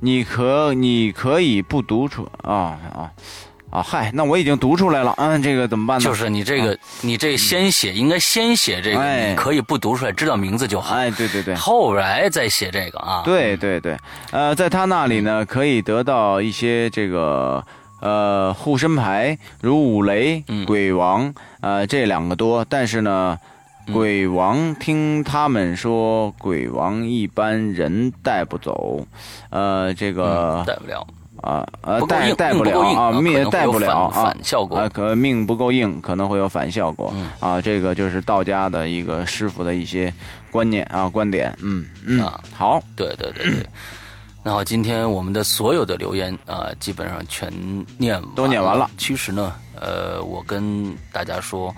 你可你可以不读出啊啊啊！嗨，那我已经读出来了，嗯，这个怎么办呢？就是你这个，你这先写，应该先写这个，你可以不读出来，知道名字就好。哎，对对对，后来再写这个啊。对对对，呃，在他那里呢，可以得到一些这个呃护身牌，如五雷、鬼王，呃，这两个多，但是呢。鬼王听他们说，鬼王一般人带不走，呃，这个带不了啊，呃，带带不了啊，命带不了啊，反效果啊，可命不够硬，可能会有反效果啊。这个就是道家的一个师傅的一些观念啊，观点。嗯嗯，好，对对对对。那好，今天我们的所有的留言啊，基本上全念都念完了。其实呢，呃，我跟大家说。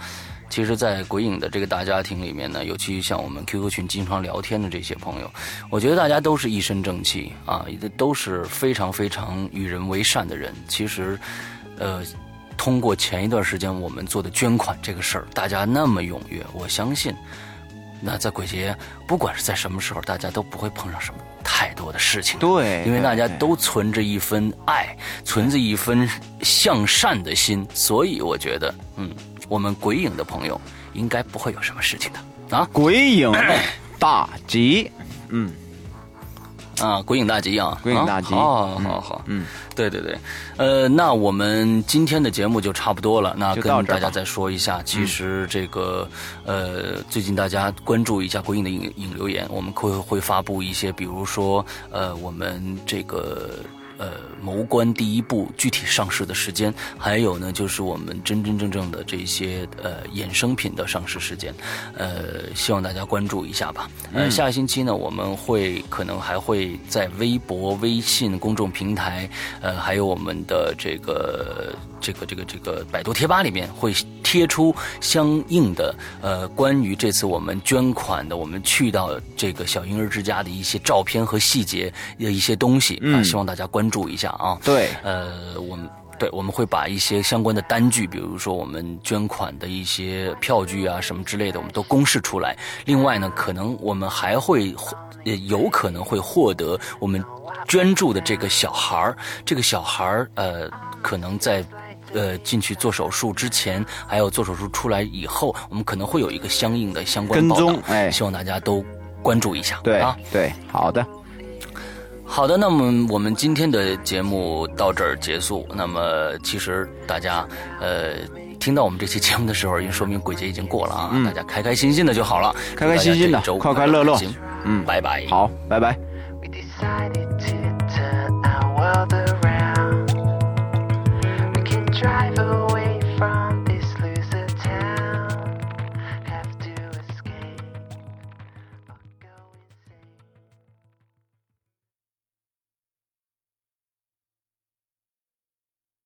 其实，在鬼影的这个大家庭里面呢，尤其像我们 QQ 群经常聊天的这些朋友，我觉得大家都是一身正气啊，都是非常非常与人为善的人。其实，呃，通过前一段时间我们做的捐款这个事儿，大家那么踊跃，我相信，那在鬼节，不管是在什么时候，大家都不会碰上什么太多的事情。对，因为大家都存着一份爱，存着一份向善的心，所以我觉得，嗯。我们鬼影的朋友应该不会有什么事情的啊！鬼影 大吉，嗯，啊，鬼影大吉啊，鬼影大吉，好好好，嗯，对对对，呃，那我们今天的节目就差不多了，那跟大家再说一下，其实这个呃，最近大家关注一下鬼影的影影留言，我们会会发布一些，比如说呃，我们这个。呃，谋关第一步具体上市的时间，还有呢，就是我们真真正正的这些呃衍生品的上市时间，呃，希望大家关注一下吧。呃，下个星期呢，我们会可能还会在微博、微信公众平台，呃，还有我们的这个。这个这个这个百度贴吧里面会贴出相应的呃关于这次我们捐款的我们去到这个小婴儿之家的一些照片和细节的一些东西啊，希望大家关注一下啊。对，呃，我们对我们会把一些相关的单据，比如说我们捐款的一些票据啊什么之类的，我们都公示出来。另外呢，可能我们还会也有可能会获得我们捐助的这个小孩儿，这个小孩儿呃可能在。呃进去做手术之前，还有做手术出来以后，我们可能会有一个相应的相关报道，哎，希望大家都关注一下。对啊，对，好的。好的，那么我们今天的节目到这儿结束。那么其实大家，呃，听到我们这期节目的时候，已经说明鬼节已经过了啊，嗯、大家开开心心的就好了，开开心心的，快快乐乐，行，嗯，拜拜，好，拜拜。We